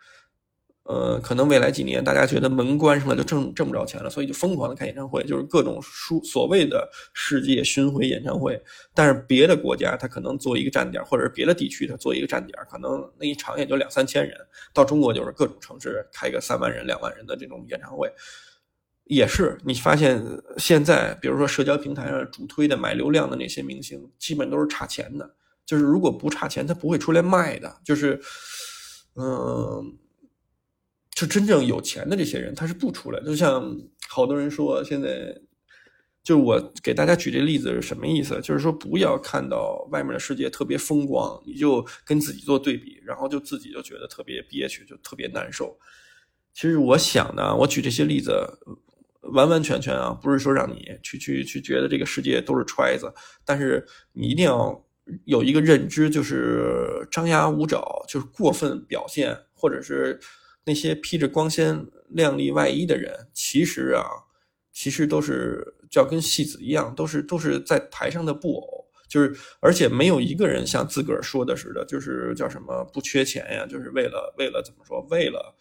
呃，可能未来几年大家觉得门关上了就挣挣不着钱了，所以就疯狂的开演唱会，就是各种书所谓的世界巡回演唱会。但是别的国家他可能做一个站点，或者是别的地区他做一个站点，可能那一场也就两三千人。到中国就是各种城市开个三万人、两万人的这种演唱会，也是你发现现在，比如说社交平台上主推的买流量的那些明星，基本都是差钱的。就是如果不差钱，他不会出来卖的。就是，嗯，就真正有钱的这些人，他是不出来。就像好多人说，现在就是我给大家举这例子是什么意思？就是说，不要看到外面的世界特别风光，你就跟自己做对比，然后就自己就觉得特别憋屈，就特别难受。其实我想呢，我举这些例子，完完全全啊，不是说让你去去去觉得这个世界都是揣子，但是你一定要。有一个认知，就是张牙舞爪，就是过分表现，或者是那些披着光鲜亮丽外衣的人，其实啊，其实都是叫跟戏子一样，都是都是在台上的布偶，就是而且没有一个人像自个儿说的似的，就是叫什么不缺钱呀，就是为了为了怎么说，为了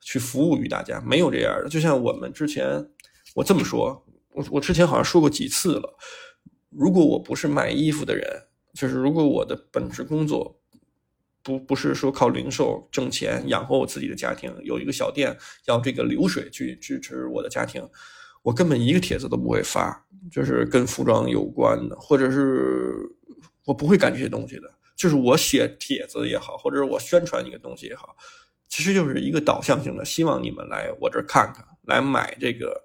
去服务于大家，没有这样的。就像我们之前，我这么说，我我之前好像说过几次了。如果我不是卖衣服的人，就是如果我的本职工作不不是说靠零售挣钱养活我自己的家庭，有一个小店要这个流水去支持我的家庭，我根本一个帖子都不会发，就是跟服装有关的，或者是我不会干这些东西的。就是我写帖子也好，或者是我宣传一个东西也好，其实就是一个导向性的，希望你们来我这儿看看，来买这个。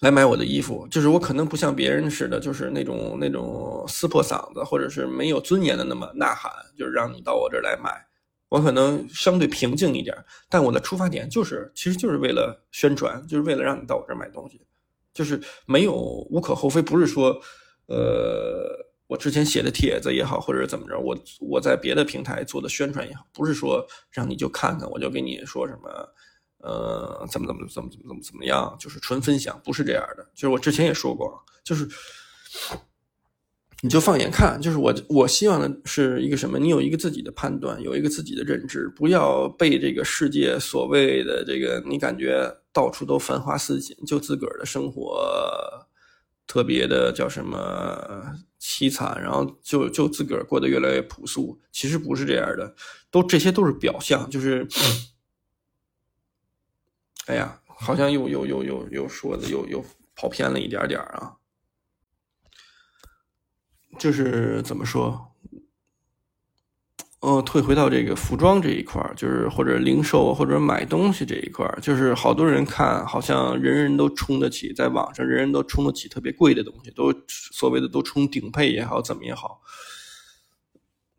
来买我的衣服，就是我可能不像别人似的，就是那种那种撕破嗓子，或者是没有尊严的那么呐喊，就是让你到我这儿来买。我可能相对平静一点，但我的出发点就是，其实就是为了宣传，就是为了让你到我这儿买东西，就是没有无可厚非。不是说，呃，我之前写的帖子也好，或者怎么着，我我在别的平台做的宣传也好，不是说让你就看看，我就给你说什么。呃，怎么怎么怎么怎么怎么怎么样？就是纯分享，不是这样的。就是我之前也说过，就是你就放眼看，就是我我希望的是一个什么？你有一个自己的判断，有一个自己的认知，不要被这个世界所谓的这个你感觉到处都繁花似锦，就自个儿的生活特别的叫什么凄惨，然后就就自个儿过得越来越朴素。其实不是这样的，都这些都是表象，就是。哎呀，好像又又又又又说的又又跑偏了一点点啊！就是怎么说？呃，退回到这个服装这一块就是或者零售或者买东西这一块就是好多人看，好像人人都充得起，在网上人人都充得起特别贵的东西，都所谓的都充顶配也好，怎么也好，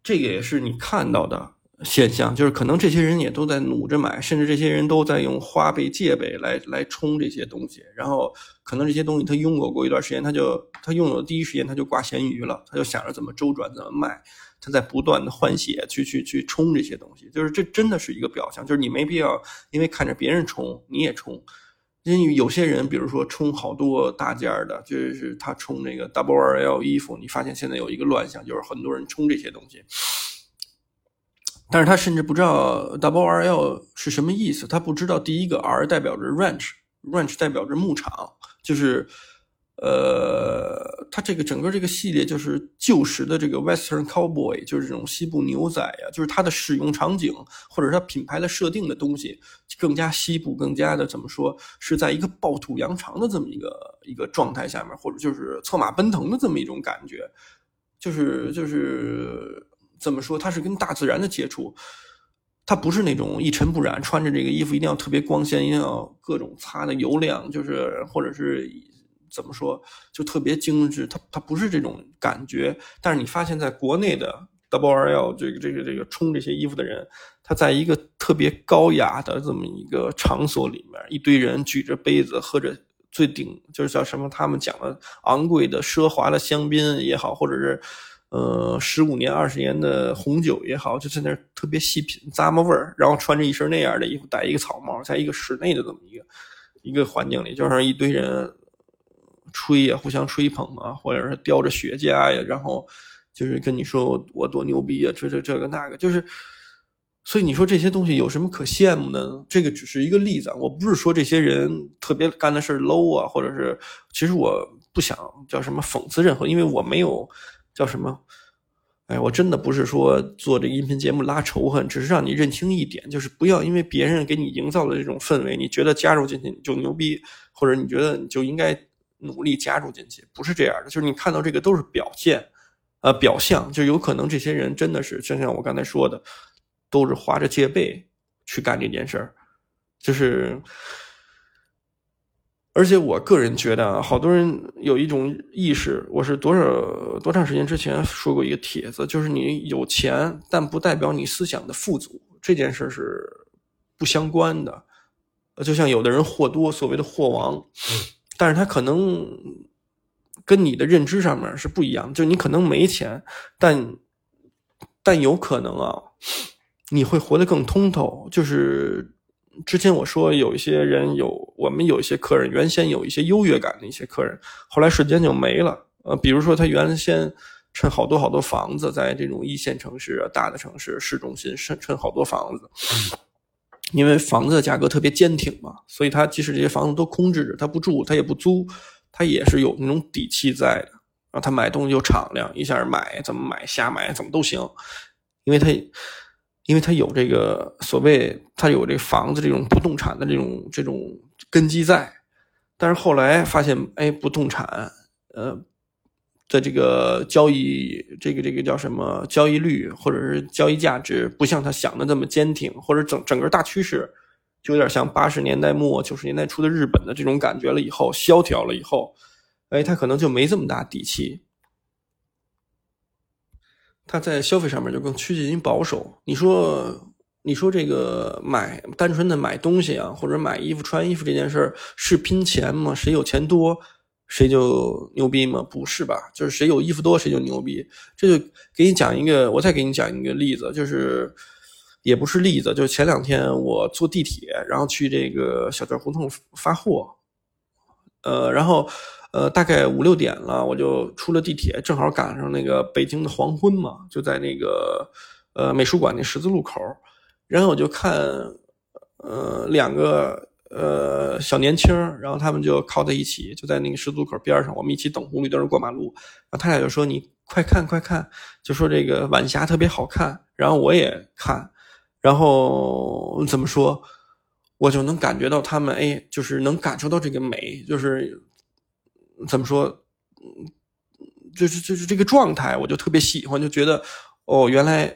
这个也是你看到的。现象就是，可能这些人也都在努着买，甚至这些人都在用花呗、借呗来来充这些东西。然后，可能这些东西他拥有过一段时间，他就他拥有的第一时间他就挂闲鱼了，他就想着怎么周转、怎么卖，他在不断的换血去去去充这些东西。就是这真的是一个表象，就是你没必要因为看着别人充你也充，因为有些人比如说充好多大件的，就是他充那个 Double RL 衣服，你发现现在有一个乱象，就是很多人充这些东西。但是他甚至不知道 double R L 是什么意思，他不知道第一个 R 代表着 ranch，ranch 代表着牧场，就是，呃，他这个整个这个系列就是旧时的这个 Western Cowboy，就是这种西部牛仔呀，就是它的使用场景或者它品牌的设定的东西更加西部，更加的怎么说是在一个暴土扬长的这么一个一个状态下面，或者就是策马奔腾的这么一种感觉，就是就是。怎么说？它是跟大自然的接触，它不是那种一尘不染，穿着这个衣服一定要特别光鲜，一定要各种擦的油亮，就是或者是怎么说，就特别精致。它它不是这种感觉。但是你发现在国内的 Double R L 这个这个这个冲这些衣服的人，他在一个特别高雅的这么一个场所里面，一堆人举着杯子喝着最顶，就是叫什么？他们讲的昂贵的奢华的香槟也好，或者是。呃，十五年、二十年的红酒也好，就在那儿特别细品咂摸味儿，然后穿着一身那样的衣服，戴一个草帽，在一个室内的这么一个一个环境里，就是一堆人吹呀，互相吹捧啊，或者是叼着雪茄呀，然后就是跟你说我多牛逼啊，这这这个那个，就是，所以你说这些东西有什么可羡慕的？这个只是一个例子，我不是说这些人特别干的事 low 啊，或者是，其实我不想叫什么讽刺任何，因为我没有。叫什么？哎，我真的不是说做这音频节目拉仇恨，只是让你认清一点，就是不要因为别人给你营造的这种氛围，你觉得加入进去你就牛逼，或者你觉得你就应该努力加入进去，不是这样的。就是你看到这个都是表现，呃，表象，就有可能这些人真的是，就像我刚才说的，都是划着戒备去干这件事儿，就是。而且我个人觉得啊，好多人有一种意识，我是多少多长时间之前说过一个帖子，就是你有钱，但不代表你思想的富足，这件事是不相关的。就像有的人货多，所谓的货王，但是他可能跟你的认知上面是不一样，就你可能没钱，但但有可能啊，你会活得更通透，就是。之前我说有一些人有，我们有一些客人原先有一些优越感的一些客人，后来瞬间就没了。呃，比如说他原先趁好多好多房子，在这种一线城市、大的城市、市中心，趁趁好多房子，因为房子的价格特别坚挺嘛，所以他即使这些房子都空置着，他不住，他也不租。他也是有那种底气在的，然后他买东西就敞亮，一下买怎么买瞎买怎么都行，因为他因为他有这个所谓他有这房子这种不动产的这种这种根基在，但是后来发现哎不动产呃。的这个交易，这个这个叫什么交易率，或者是交易价值，不像他想的那么坚挺，或者整整个大趋势，就有点像八十年代末九十年代初的日本的这种感觉了。以后萧条了以后，哎，他可能就没这么大底气，他在消费上面就更趋近于保守。你说，你说这个买单纯的买东西啊，或者买衣服穿衣服这件事儿是拼钱吗？谁有钱多？谁就牛逼吗？不是吧？就是谁有衣服多谁就牛逼。这就给你讲一个，我再给你讲一个例子，就是也不是例子，就是前两天我坐地铁，然后去这个小店胡同发货，呃，然后呃大概五六点了，我就出了地铁，正好赶上那个北京的黄昏嘛，就在那个呃美术馆那十字路口，然后我就看呃两个。呃，小年轻然后他们就靠在一起，就在那个十字路口边上，我们一起等红绿灯过马路。然后他俩就说：“你快看，快看！”就说这个晚霞特别好看。然后我也看，然后怎么说，我就能感觉到他们，哎，就是能感受到这个美，就是怎么说，就是就是这个状态，我就特别喜欢，就觉得哦，原来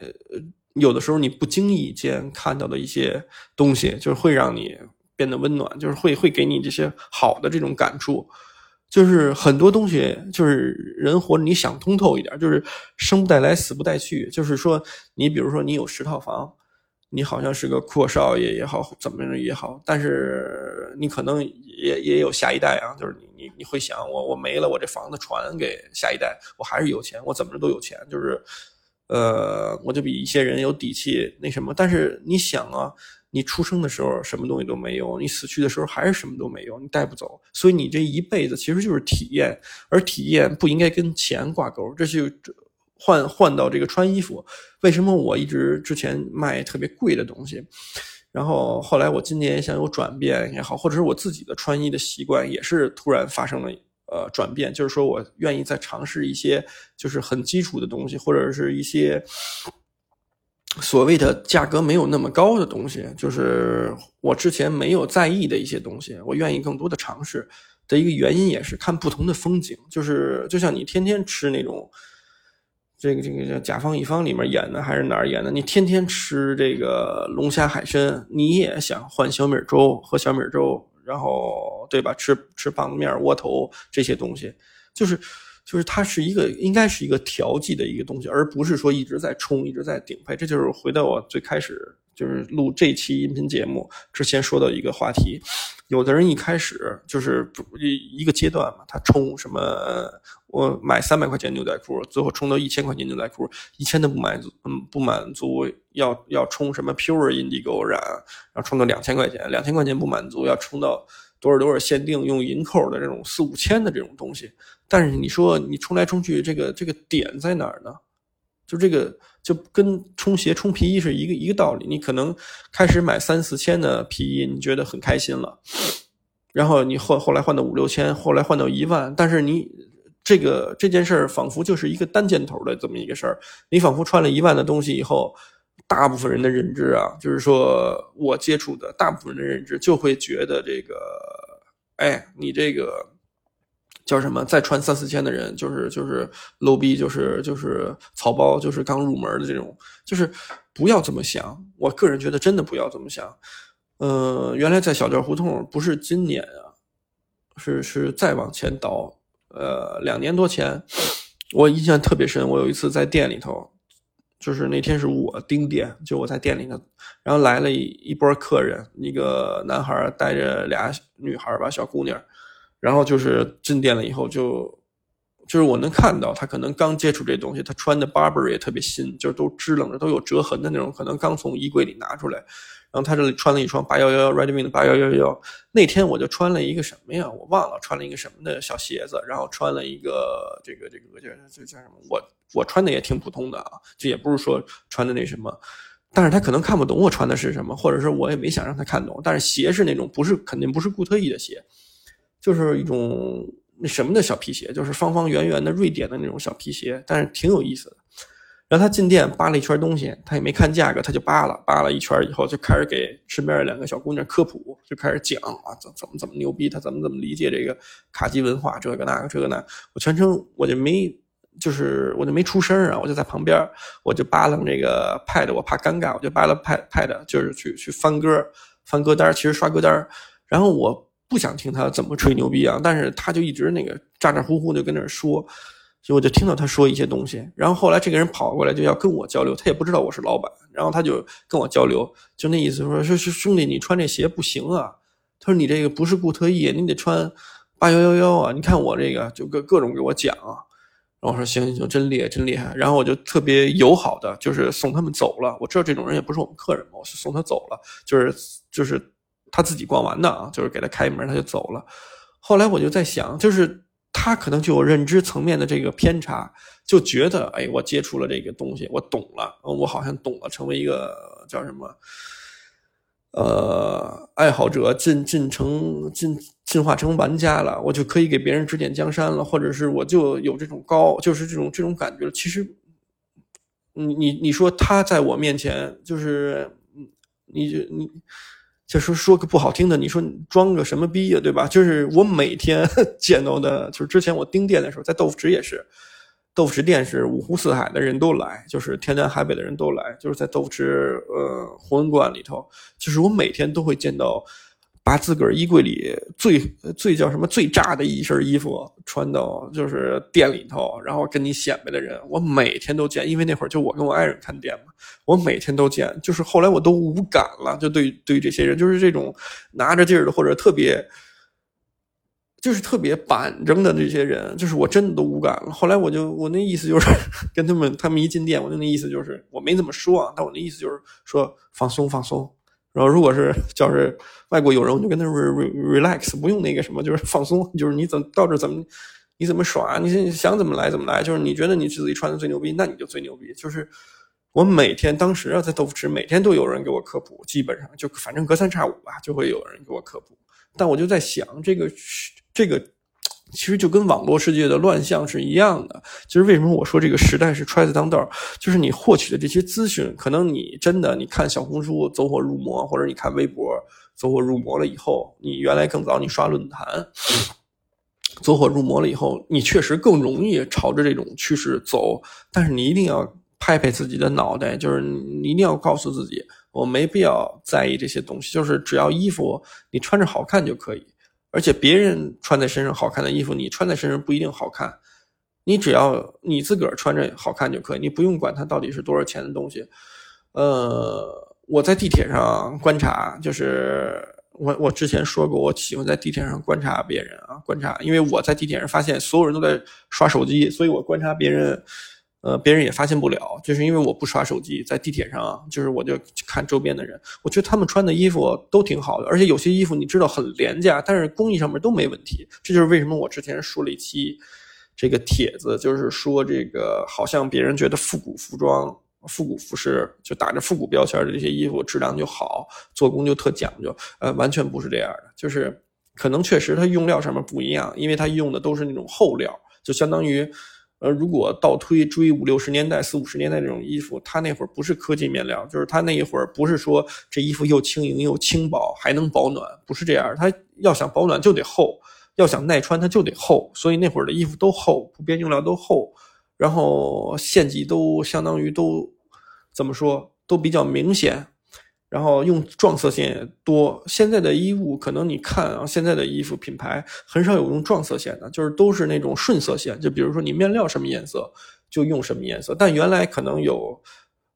有的时候你不经意间看到的一些东西，就是会让你。变得温暖，就是会会给你这些好的这种感触，就是很多东西，就是人活着你想通透一点，就是生不带来，死不带去。就是说，你比如说你有十套房，你好像是个阔少爷也好，怎么着也好，但是你可能也也有下一代啊，就是你你你会想，我我没了，我这房子传给下一代，我还是有钱，我怎么着都有钱，就是呃，我就比一些人有底气，那什么。但是你想啊。你出生的时候什么东西都没有，你死去的时候还是什么都没有，你带不走。所以你这一辈子其实就是体验，而体验不应该跟钱挂钩。这就换换到这个穿衣服，为什么我一直之前卖特别贵的东西，然后后来我今年想有转变也好，或者是我自己的穿衣的习惯也是突然发生了呃转变，就是说我愿意再尝试一些就是很基础的东西，或者是一些。所谓的价格没有那么高的东西，就是我之前没有在意的一些东西，我愿意更多的尝试的一个原因，也是看不同的风景。就是就像你天天吃那种，这个这个叫《甲方乙方》里面演的，还是哪儿演的？你天天吃这个龙虾海参，你也想换小米粥，喝小米粥，然后对吧？吃吃棒子面、窝头这些东西，就是。就是它是一个，应该是一个调剂的一个东西，而不是说一直在冲，一直在顶配。这就是回到我最开始就是录这期音频节目之前说的一个话题。有的人一开始就是一一个阶段嘛，他冲什么，我买三百块钱牛仔裤，最后充到一千块钱牛仔裤，一千的不满足，嗯，不满足，要要充什么 pure indigo 染，然后充到两千块钱，两千块钱不满足，要充到。多少多少限定用银扣的这种四五千的这种东西，但是你说你充来充去，这个这个点在哪儿呢？就这个就跟充鞋充皮衣是一个一个道理。你可能开始买三四千的皮衣，你觉得很开心了，然后你后后来换到五六千，后来换到一万，但是你这个这件事儿仿佛就是一个单箭头的这么一个事儿，你仿佛穿了一万的东西以后。大部分人的认知啊，就是说我接触的大部分人的认知，就会觉得这个，哎，你这个叫什么？再穿三四千的人，就是就是 low 逼，就是就是草包，就是刚入门的这种，就是不要这么想。我个人觉得，真的不要这么想。嗯，原来在小店胡同，不是今年啊，是是再往前倒，呃，两年多前，我印象特别深。我有一次在店里头。就是那天是我盯店，就我在店里头，然后来了一一波客人，一个男孩带着俩女孩吧，小姑娘，然后就是进店了以后，就就是我能看到他可能刚接触这东西，他穿的 Burberry 也特别新，就是都支棱着，都有折痕的那种，可能刚从衣柜里拿出来。然后他这里穿了一双八幺幺 Redmi 的八幺幺幺，那天我就穿了一个什么呀？我忘了穿了一个什么的小鞋子，然后穿了一个这个这个叫这叫什么？我我穿的也挺普通的啊，就也不是说穿的那什么，但是他可能看不懂我穿的是什么，或者是我也没想让他看懂。但是鞋是那种不是肯定不是固特异的鞋，就是一种那什么的小皮鞋，就是方方圆圆的瑞典的那种小皮鞋，但是挺有意思的。然后他进店扒了一圈东西，他也没看价格，他就扒了扒了一圈以后，就开始给身边的两个小姑娘科普，就开始讲啊，怎怎么怎么牛逼，他怎么怎么理解这个卡机文化，这个那个这个那，我全程我就没。就是我就没出声啊，我就在旁边，我就扒拉这个 pad，我怕尴尬，我就扒拉 pad pad，就是去去翻歌，翻歌单，其实刷歌单。然后我不想听他怎么吹牛逼啊，但是他就一直那个咋咋呼呼的跟那说，所以我就听到他说一些东西。然后后来这个人跑过来就要跟我交流，他也不知道我是老板，然后他就跟我交流，就那意思说说是兄弟，你穿这鞋不行啊。他说你这个不是固特异，你得穿八幺幺幺啊。你看我这个就各各种给我讲。然后我说行行行，真厉害真厉害。然后我就特别友好的，就是送他们走了。我知道这种人也不是我们客人嘛，我就送他走了。就是就是他自己逛完的啊，就是给他开门他就走了。后来我就在想，就是他可能就有认知层面的这个偏差，就觉得哎，我接触了这个东西，我懂了，我好像懂了，成为一个叫什么？呃，爱好者进进成进进化成玩家了，我就可以给别人指点江山了，或者是我就有这种高，就是这种这种感觉。其实，你你你说他在我面前，就是你就你，就是说个不好听的，你说装个什么逼呀，对吧？就是我每天 见到的，就是之前我盯店的时候，在豆腐池也是。豆腐池店是五湖四海的人都来，就是天南海北的人都来，就是在豆腐池呃红文馆里头，就是我每天都会见到把自个儿衣柜里最最叫什么最炸的一身衣服穿到就是店里头，然后跟你显摆的人，我每天都见，因为那会儿就我跟我爱人看店嘛，我每天都见，就是后来我都无感了，就对对这些人，就是这种拿着劲儿的或者特别。就是特别板正的这些人，就是我真的都无感了。后来我就我那意思就是跟他们，他们一进店，我就那意思就是我没怎么说啊，但我那意思就是说放松放松。然后如果是就是外国友人，我就跟他 re relax，不用那个什么，就是放松，就是你怎么到这怎么你怎么耍，你想怎么来怎么来，就是你觉得你自己穿的最牛逼，那你就最牛逼。就是我每天当时啊在豆腐池，每天都有人给我科普，基本上就反正隔三差五吧，就会有人给我科普。但我就在想这个。这个其实就跟网络世界的乱象是一样的。就是为什么我说这个时代是揣子当道？就是你获取的这些资讯，可能你真的你看小红书走火入魔，或者你看微博走火入魔了以后，你原来更早你刷论坛走火入魔了以后，你确实更容易朝着这种趋势走。但是你一定要拍拍自己的脑袋，就是你一定要告诉自己，我没必要在意这些东西，就是只要衣服你穿着好看就可以。而且别人穿在身上好看的衣服，你穿在身上不一定好看。你只要你自个儿穿着好看就可以，你不用管它到底是多少钱的东西。呃，我在地铁上观察，就是我我之前说过，我喜欢在地铁上观察别人啊，观察，因为我在地铁上发现所有人都在刷手机，所以我观察别人。呃，别人也发现不了，就是因为我不刷手机，在地铁上，就是我就看周边的人，我觉得他们穿的衣服都挺好的，而且有些衣服你知道很廉价，但是工艺上面都没问题。这就是为什么我之前说了一期这个帖子，就是说这个好像别人觉得复古服装、复古服饰就打着复古标签的这些衣服质量就好，做工就特讲究，呃，完全不是这样的，就是可能确实它用料上面不一样，因为它用的都是那种厚料，就相当于。呃，如果倒推追五六十年代、四五十年代这种衣服，它那会儿不是科技面料，就是它那一会儿不是说这衣服又轻盈又轻薄还能保暖，不是这样。它要想保暖就得厚，要想耐穿它就得厚，所以那会儿的衣服都厚，普遍用料都厚，然后线迹都相当于都怎么说都比较明显。然后用撞色线也多，现在的衣物可能你看啊，现在的衣服品牌很少有用撞色线的，就是都是那种顺色线，就比如说你面料什么颜色就用什么颜色。但原来可能有，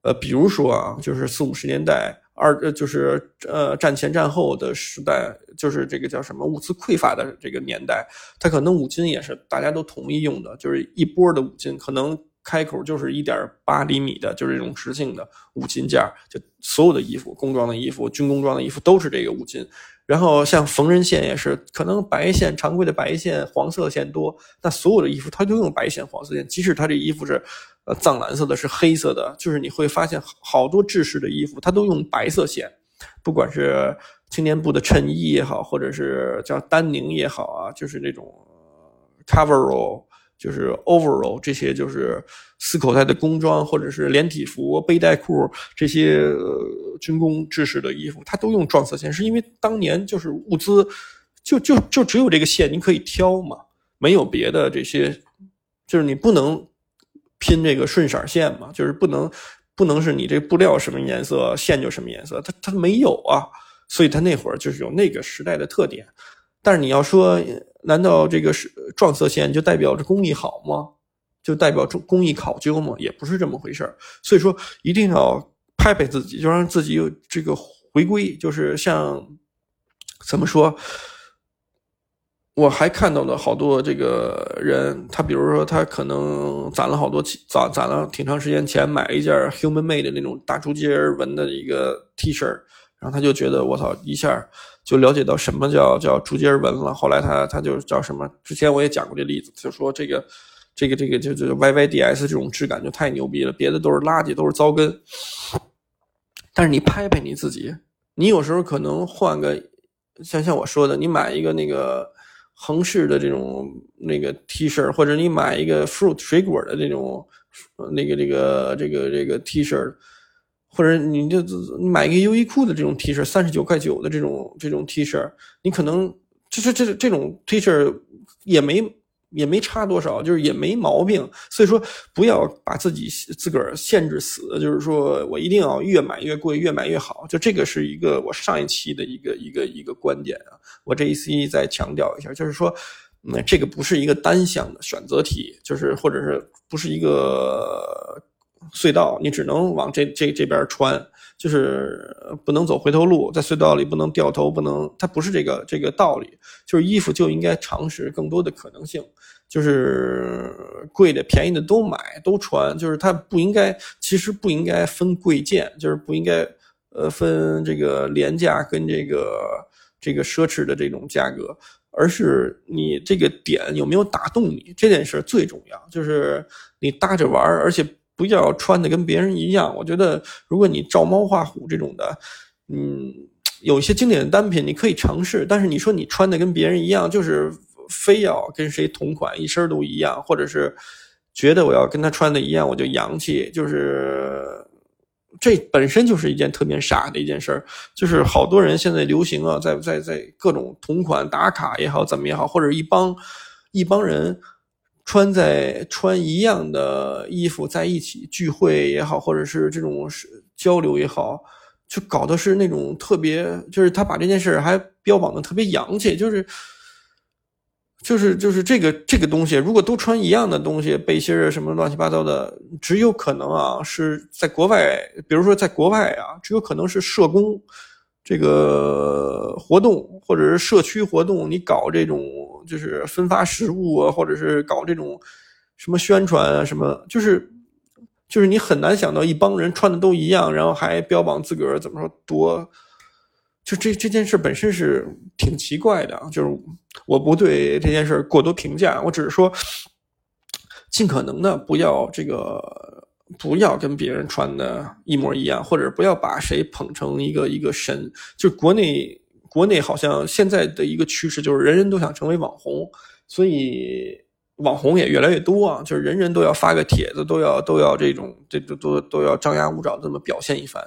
呃，比如说啊，就是四五十年代二，就是呃战前战后的时代，就是这个叫什么物资匮乏的这个年代，它可能五金也是大家都统一用的，就是一波的五金可能。开口就是一点八厘米的，就是这种直径的五金件就所有的衣服、工装的衣服、军工装的衣服都是这个五金。然后像缝纫线也是，可能白线常规的白线黄色线多，那所有的衣服它都用白线黄色线，即使它这衣服是呃藏蓝色的，是黑色的，就是你会发现好多制式的衣服它都用白色线，不管是青年布的衬衣也好，或者是叫丹宁也好啊，就是那种。coverall，就是 overall 这些就是四口袋的工装或者是连体服、背带裤这些军工制式的衣服，它都用撞色线，是因为当年就是物资就就就只有这个线，你可以挑嘛，没有别的这些，就是你不能拼这个顺色线嘛，就是不能不能是你这布料什么颜色线就什么颜色，它它没有啊。所以它那会儿就是有那个时代的特点，但是你要说，难道这个是撞色线就代表着工艺好吗？就代表着工艺考究吗？也不是这么回事所以说，一定要拍拍自己，就让自己有这个回归。就是像怎么说？我还看到了好多这个人，他比如说他可能攒了好多攒攒了挺长时间钱，买一件 Human Made 的那种大竹节纹的一个 T 恤。然后他就觉得我操，一下就了解到什么叫叫竹节纹了。后来他他就叫什么？之前我也讲过这例子，就说这个这个这个就就 YYDS 这种质感就太牛逼了，别的都是垃圾，都是糟根。但是你拍拍你自己，你有时候可能换个像像我说的，你买一个那个横式的这种那个 T 恤，或者你买一个 fruit 水果的这种那个这个这个这个 T 恤。或者你就你买一个优衣库的这种 T 恤，三十九块九的这种这种 T 恤，你可能就是这这种 T 恤也没也没差多少，就是也没毛病。所以说不要把自己自个儿限制死，就是说我一定要越买越贵，越买越好。就这个是一个我上一期的一个一个一个观点啊，我这一期再强调一下，就是说，那这个不是一个单向的选择题，就是或者是不是一个。隧道，你只能往这这这边穿，就是不能走回头路，在隧道里不能掉头，不能，它不是这个这个道理。就是衣服就应该尝试更多的可能性，就是贵的便宜的都买都穿，就是它不应该，其实不应该分贵贱，就是不应该呃分这个廉价跟这个这个奢侈的这种价格，而是你这个点有没有打动你，这件事最重要，就是你搭着玩，而且。不要穿的跟别人一样。我觉得，如果你照猫画虎这种的，嗯，有一些经典的单品你可以尝试。但是你说你穿的跟别人一样，就是非要跟谁同款，一身都一样，或者是觉得我要跟他穿的一样，我就洋气，就是这本身就是一件特别傻的一件事儿。就是好多人现在流行啊，在在在各种同款打卡也好，怎么也好，或者一帮一帮人。穿在穿一样的衣服在一起聚会也好，或者是这种交流也好，就搞的是那种特别，就是他把这件事还标榜的特别洋气，就是就是就是这个这个东西，如果都穿一样的东西，背心儿什么乱七八糟的，只有可能啊是在国外，比如说在国外啊，只有可能是社工。这个活动或者是社区活动，你搞这种就是分发食物啊，或者是搞这种什么宣传啊，什么就是就是你很难想到一帮人穿的都一样，然后还标榜自个儿怎么说多，就这这件事本身是挺奇怪的。就是我不对这件事过多评价，我只是说尽可能的不要这个。不要跟别人穿的一模一样，或者不要把谁捧成一个一个神。就国内国内好像现在的一个趋势就是人人都想成为网红，所以网红也越来越多啊。就是人人都要发个帖子，都要都要这种这都都都要张牙舞爪这么表现一番。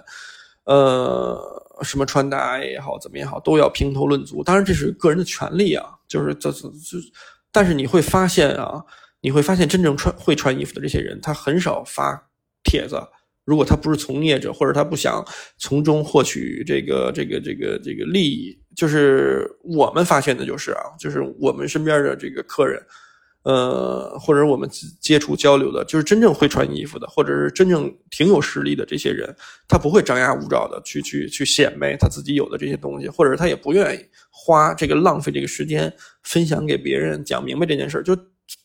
呃，什么穿搭也好，怎么也好，都要评头论足。当然这是个人的权利啊，就是这这这，但是你会发现啊，你会发现真正穿会穿衣服的这些人，他很少发。帖子，如果他不是从业者，或者他不想从中获取这个这个这个这个利益，就是我们发现的就是啊，就是我们身边的这个客人，呃，或者我们接触交流的，就是真正会穿衣服的，或者是真正挺有实力的这些人，他不会张牙舞爪的去去去显摆他自己有的这些东西，或者他也不愿意花这个浪费这个时间分享给别人讲明白这件事就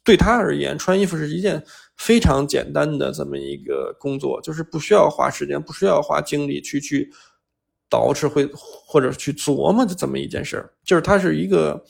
对他而言，穿衣服是一件。非常简单的这么一个工作，就是不需要花时间，不需要花精力去去捯饬，会或者去琢磨的这么一件事儿，就是它是一个，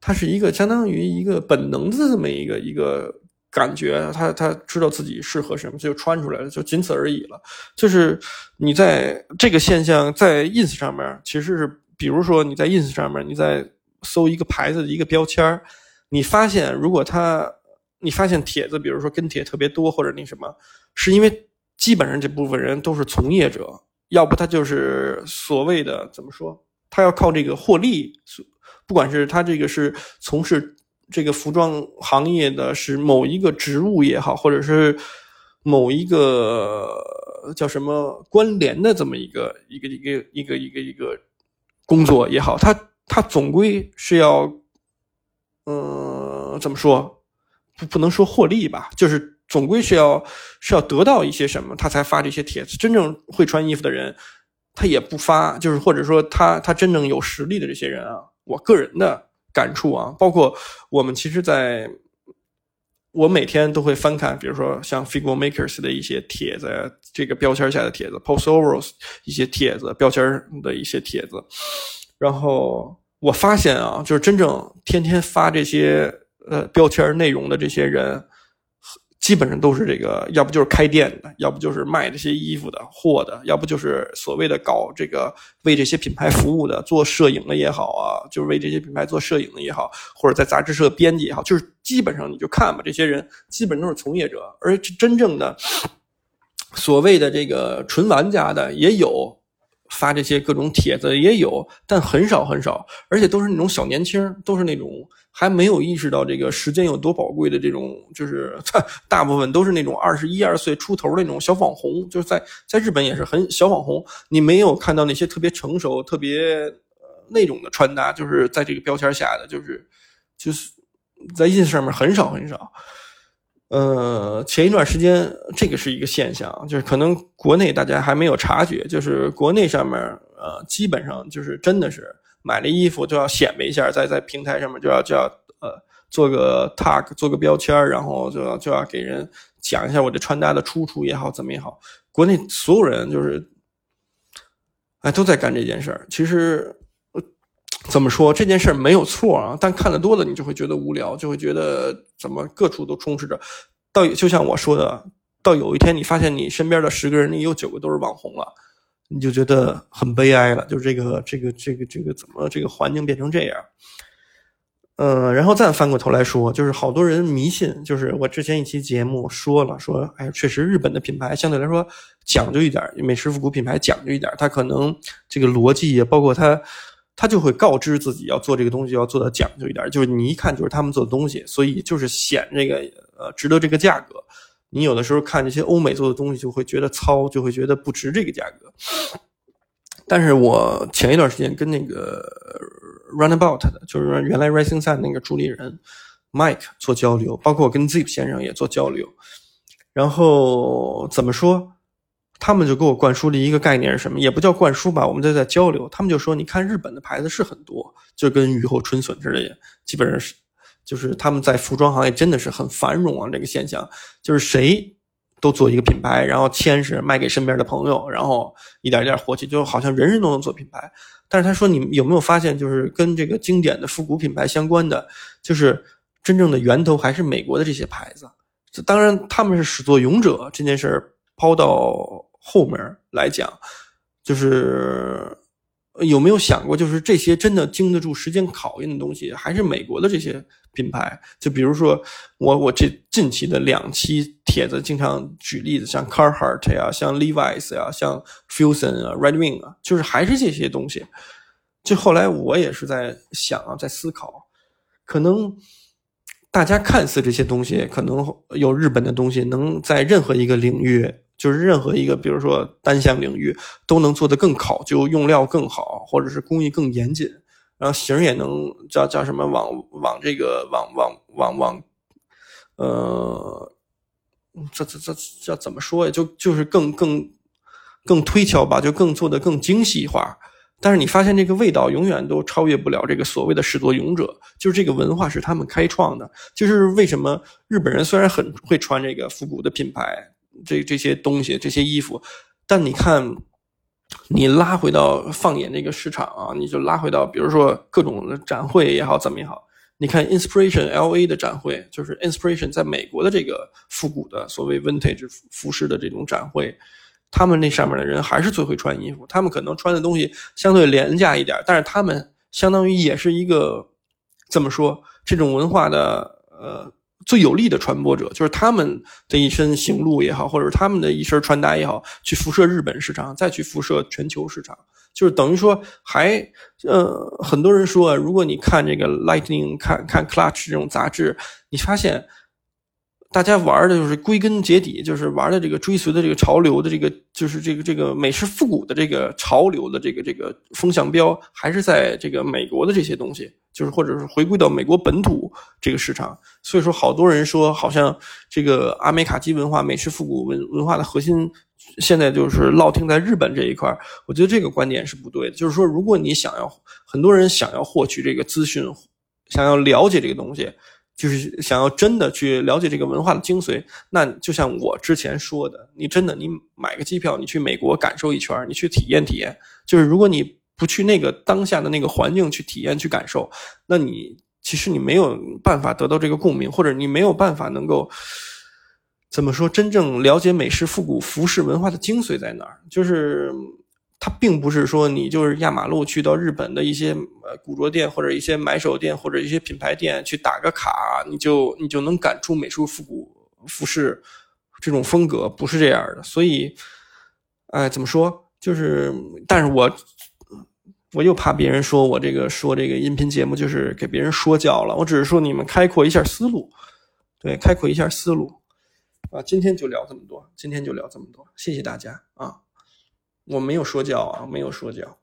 它是一个相当于一个本能的这么一个一个感觉，他他知道自己适合什么，就穿出来了，就仅此而已了。就是你在这个现象在 ins 上面，其实是比如说你在 ins 上面，你在搜一个牌子的一个标签儿。你发现如果他，你发现帖子，比如说跟帖特别多或者那什么，是因为基本上这部分人都是从业者，要不他就是所谓的怎么说，他要靠这个获利，不管是他这个是从事这个服装行业的，是某一个职务也好，或者是某一个叫什么关联的这么一个一个一个一个一个一个工作也好，他他总归是要。嗯，怎么说？不不能说获利吧，就是总归是要是要得到一些什么，他才发这些帖子。真正会穿衣服的人，他也不发，就是或者说他他真正有实力的这些人啊，我个人的感触啊，包括我们其实，在我每天都会翻看，比如说像 Figure Makers 的一些帖子，这个标签下的帖子，postovers 一些帖子，标签的一些帖子，然后。我发现啊，就是真正天天发这些呃标签内容的这些人，基本上都是这个，要不就是开店的，要不就是卖这些衣服的货的，要不就是所谓的搞这个为这些品牌服务的，做摄影的也好啊，就是为这些品牌做摄影的也好，或者在杂志社编辑也好，就是基本上你就看吧，这些人基本都是从业者，而真正的所谓的这个纯玩家的也有。发这些各种帖子也有，但很少很少，而且都是那种小年轻，都是那种还没有意识到这个时间有多宝贵的这种，就是 大部分都是那种二十一二岁出头那种小网红，就是在在日本也是很小网红，你没有看到那些特别成熟、特别呃那种的穿搭，就是在这个标签下的，就是就是在 ins 上面很少很少。呃，前一段时间，这个是一个现象，就是可能国内大家还没有察觉，就是国内上面，呃，基本上就是真的是买了衣服就要显摆一下，在在平台上面就要就要呃做个 tag，做个标签，然后就要就要给人讲一下我这穿搭的出处也好，怎么也好，国内所有人就是，哎，都在干这件事儿。其实。怎么说这件事没有错啊？但看的多了，你就会觉得无聊，就会觉得怎么各处都充斥着。到就像我说的，到有一天你发现你身边的十个人里有九个都是网红了，你就觉得很悲哀了。就这个这个这个这个怎么这个环境变成这样？呃，然后再翻过头来说，就是好多人迷信，就是我之前一期节目说了，说哎，确实日本的品牌相对来说讲究一点，美式复古品牌讲究一点，它可能这个逻辑也包括它。他就会告知自己要做这个东西要做的讲究一点，就是你一看就是他们做的东西，所以就是显这个呃值得这个价格。你有的时候看这些欧美做的东西就会觉得糙，就会觉得不值这个价格。但是我前一段时间跟那个 Runabout 的，就是原来 Rising Sun 那个主理人 Mike 做交流，包括我跟 Zip 先生也做交流，然后怎么说？他们就给我灌输了一个概念是什么？也不叫灌输吧，我们在在交流。他们就说：“你看日本的牌子是很多，就跟雨后春笋似的，基本上是，就是他们在服装行业真的是很繁荣啊。这个现象就是谁都做一个品牌，然后签是卖给身边的朋友，然后一点一点火起，就好像人人都能做品牌。但是他说，你有没有发现，就是跟这个经典的复古品牌相关的，就是真正的源头还是美国的这些牌子。当然，他们是始作俑者，这件事儿抛到。”后面来讲，就是有没有想过，就是这些真的经得住时间考验的东西，还是美国的这些品牌？就比如说我我这近期的两期帖子，经常举例子，像 Carhartt 呀，像 Levi's 呀，像 Fusion 啊，Red Wing 啊，就是还是这些东西。就后来我也是在想啊，在思考，可能大家看似这些东西，可能有日本的东西，能在任何一个领域。就是任何一个，比如说单项领域都能做得更考究，用料更好，或者是工艺更严谨，然后型也能叫叫什么往往这个往往往往，呃，这这这叫怎么说呀？就就是更更更推敲吧，就更做的更精细化。但是你发现这个味道永远都超越不了这个所谓的始作俑者，就是这个文化是他们开创的。就是为什么日本人虽然很会穿这个复古的品牌。这这些东西，这些衣服，但你看，你拉回到放眼这个市场啊，你就拉回到，比如说各种展会也好，怎么也好，你看 Inspiration L A 的展会，就是 Inspiration 在美国的这个复古的所谓 Vintage 服饰的这种展会，他们那上面的人还是最会穿衣服，他们可能穿的东西相对廉价一点，但是他们相当于也是一个怎么说，这种文化的呃最有力的传播者，就是他们的一身行路也好，或者他们的一身穿搭也好，去辐射日本市场，再去辐射全球市场。就是等于说，还呃，很多人说，如果你看这个 Lightning，看看 Clutch 这种杂志，你发现大家玩的就是归根结底，就是玩的这个追随的这个潮流的这个，就是这个这个美式复古的这个潮流的这个这个风向标，还是在这个美国的这些东西，就是或者是回归到美国本土这个市场。所以说，好多人说，好像这个阿美卡基文化、美式复古文文化的核心。现在就是落听在日本这一块我觉得这个观点是不对的。就是说，如果你想要很多人想要获取这个资讯，想要了解这个东西，就是想要真的去了解这个文化的精髓，那就像我之前说的，你真的你买个机票，你去美国感受一圈，你去体验体验。就是如果你不去那个当下的那个环境去体验去感受，那你其实你没有办法得到这个共鸣，或者你没有办法能够。怎么说？真正了解美式复古服饰文化的精髓在哪儿？就是它并不是说你就是压马路去到日本的一些呃古着店或者一些买手店或者一些品牌店去打个卡，你就你就能感出美术复古服饰这种风格，不是这样的。所以，哎，怎么说？就是，但是我我又怕别人说我这个说这个音频节目就是给别人说教了。我只是说你们开阔一下思路，对，开阔一下思路。啊，今天就聊这么多，今天就聊这么多，谢谢大家啊！我没有说教啊，没有说教。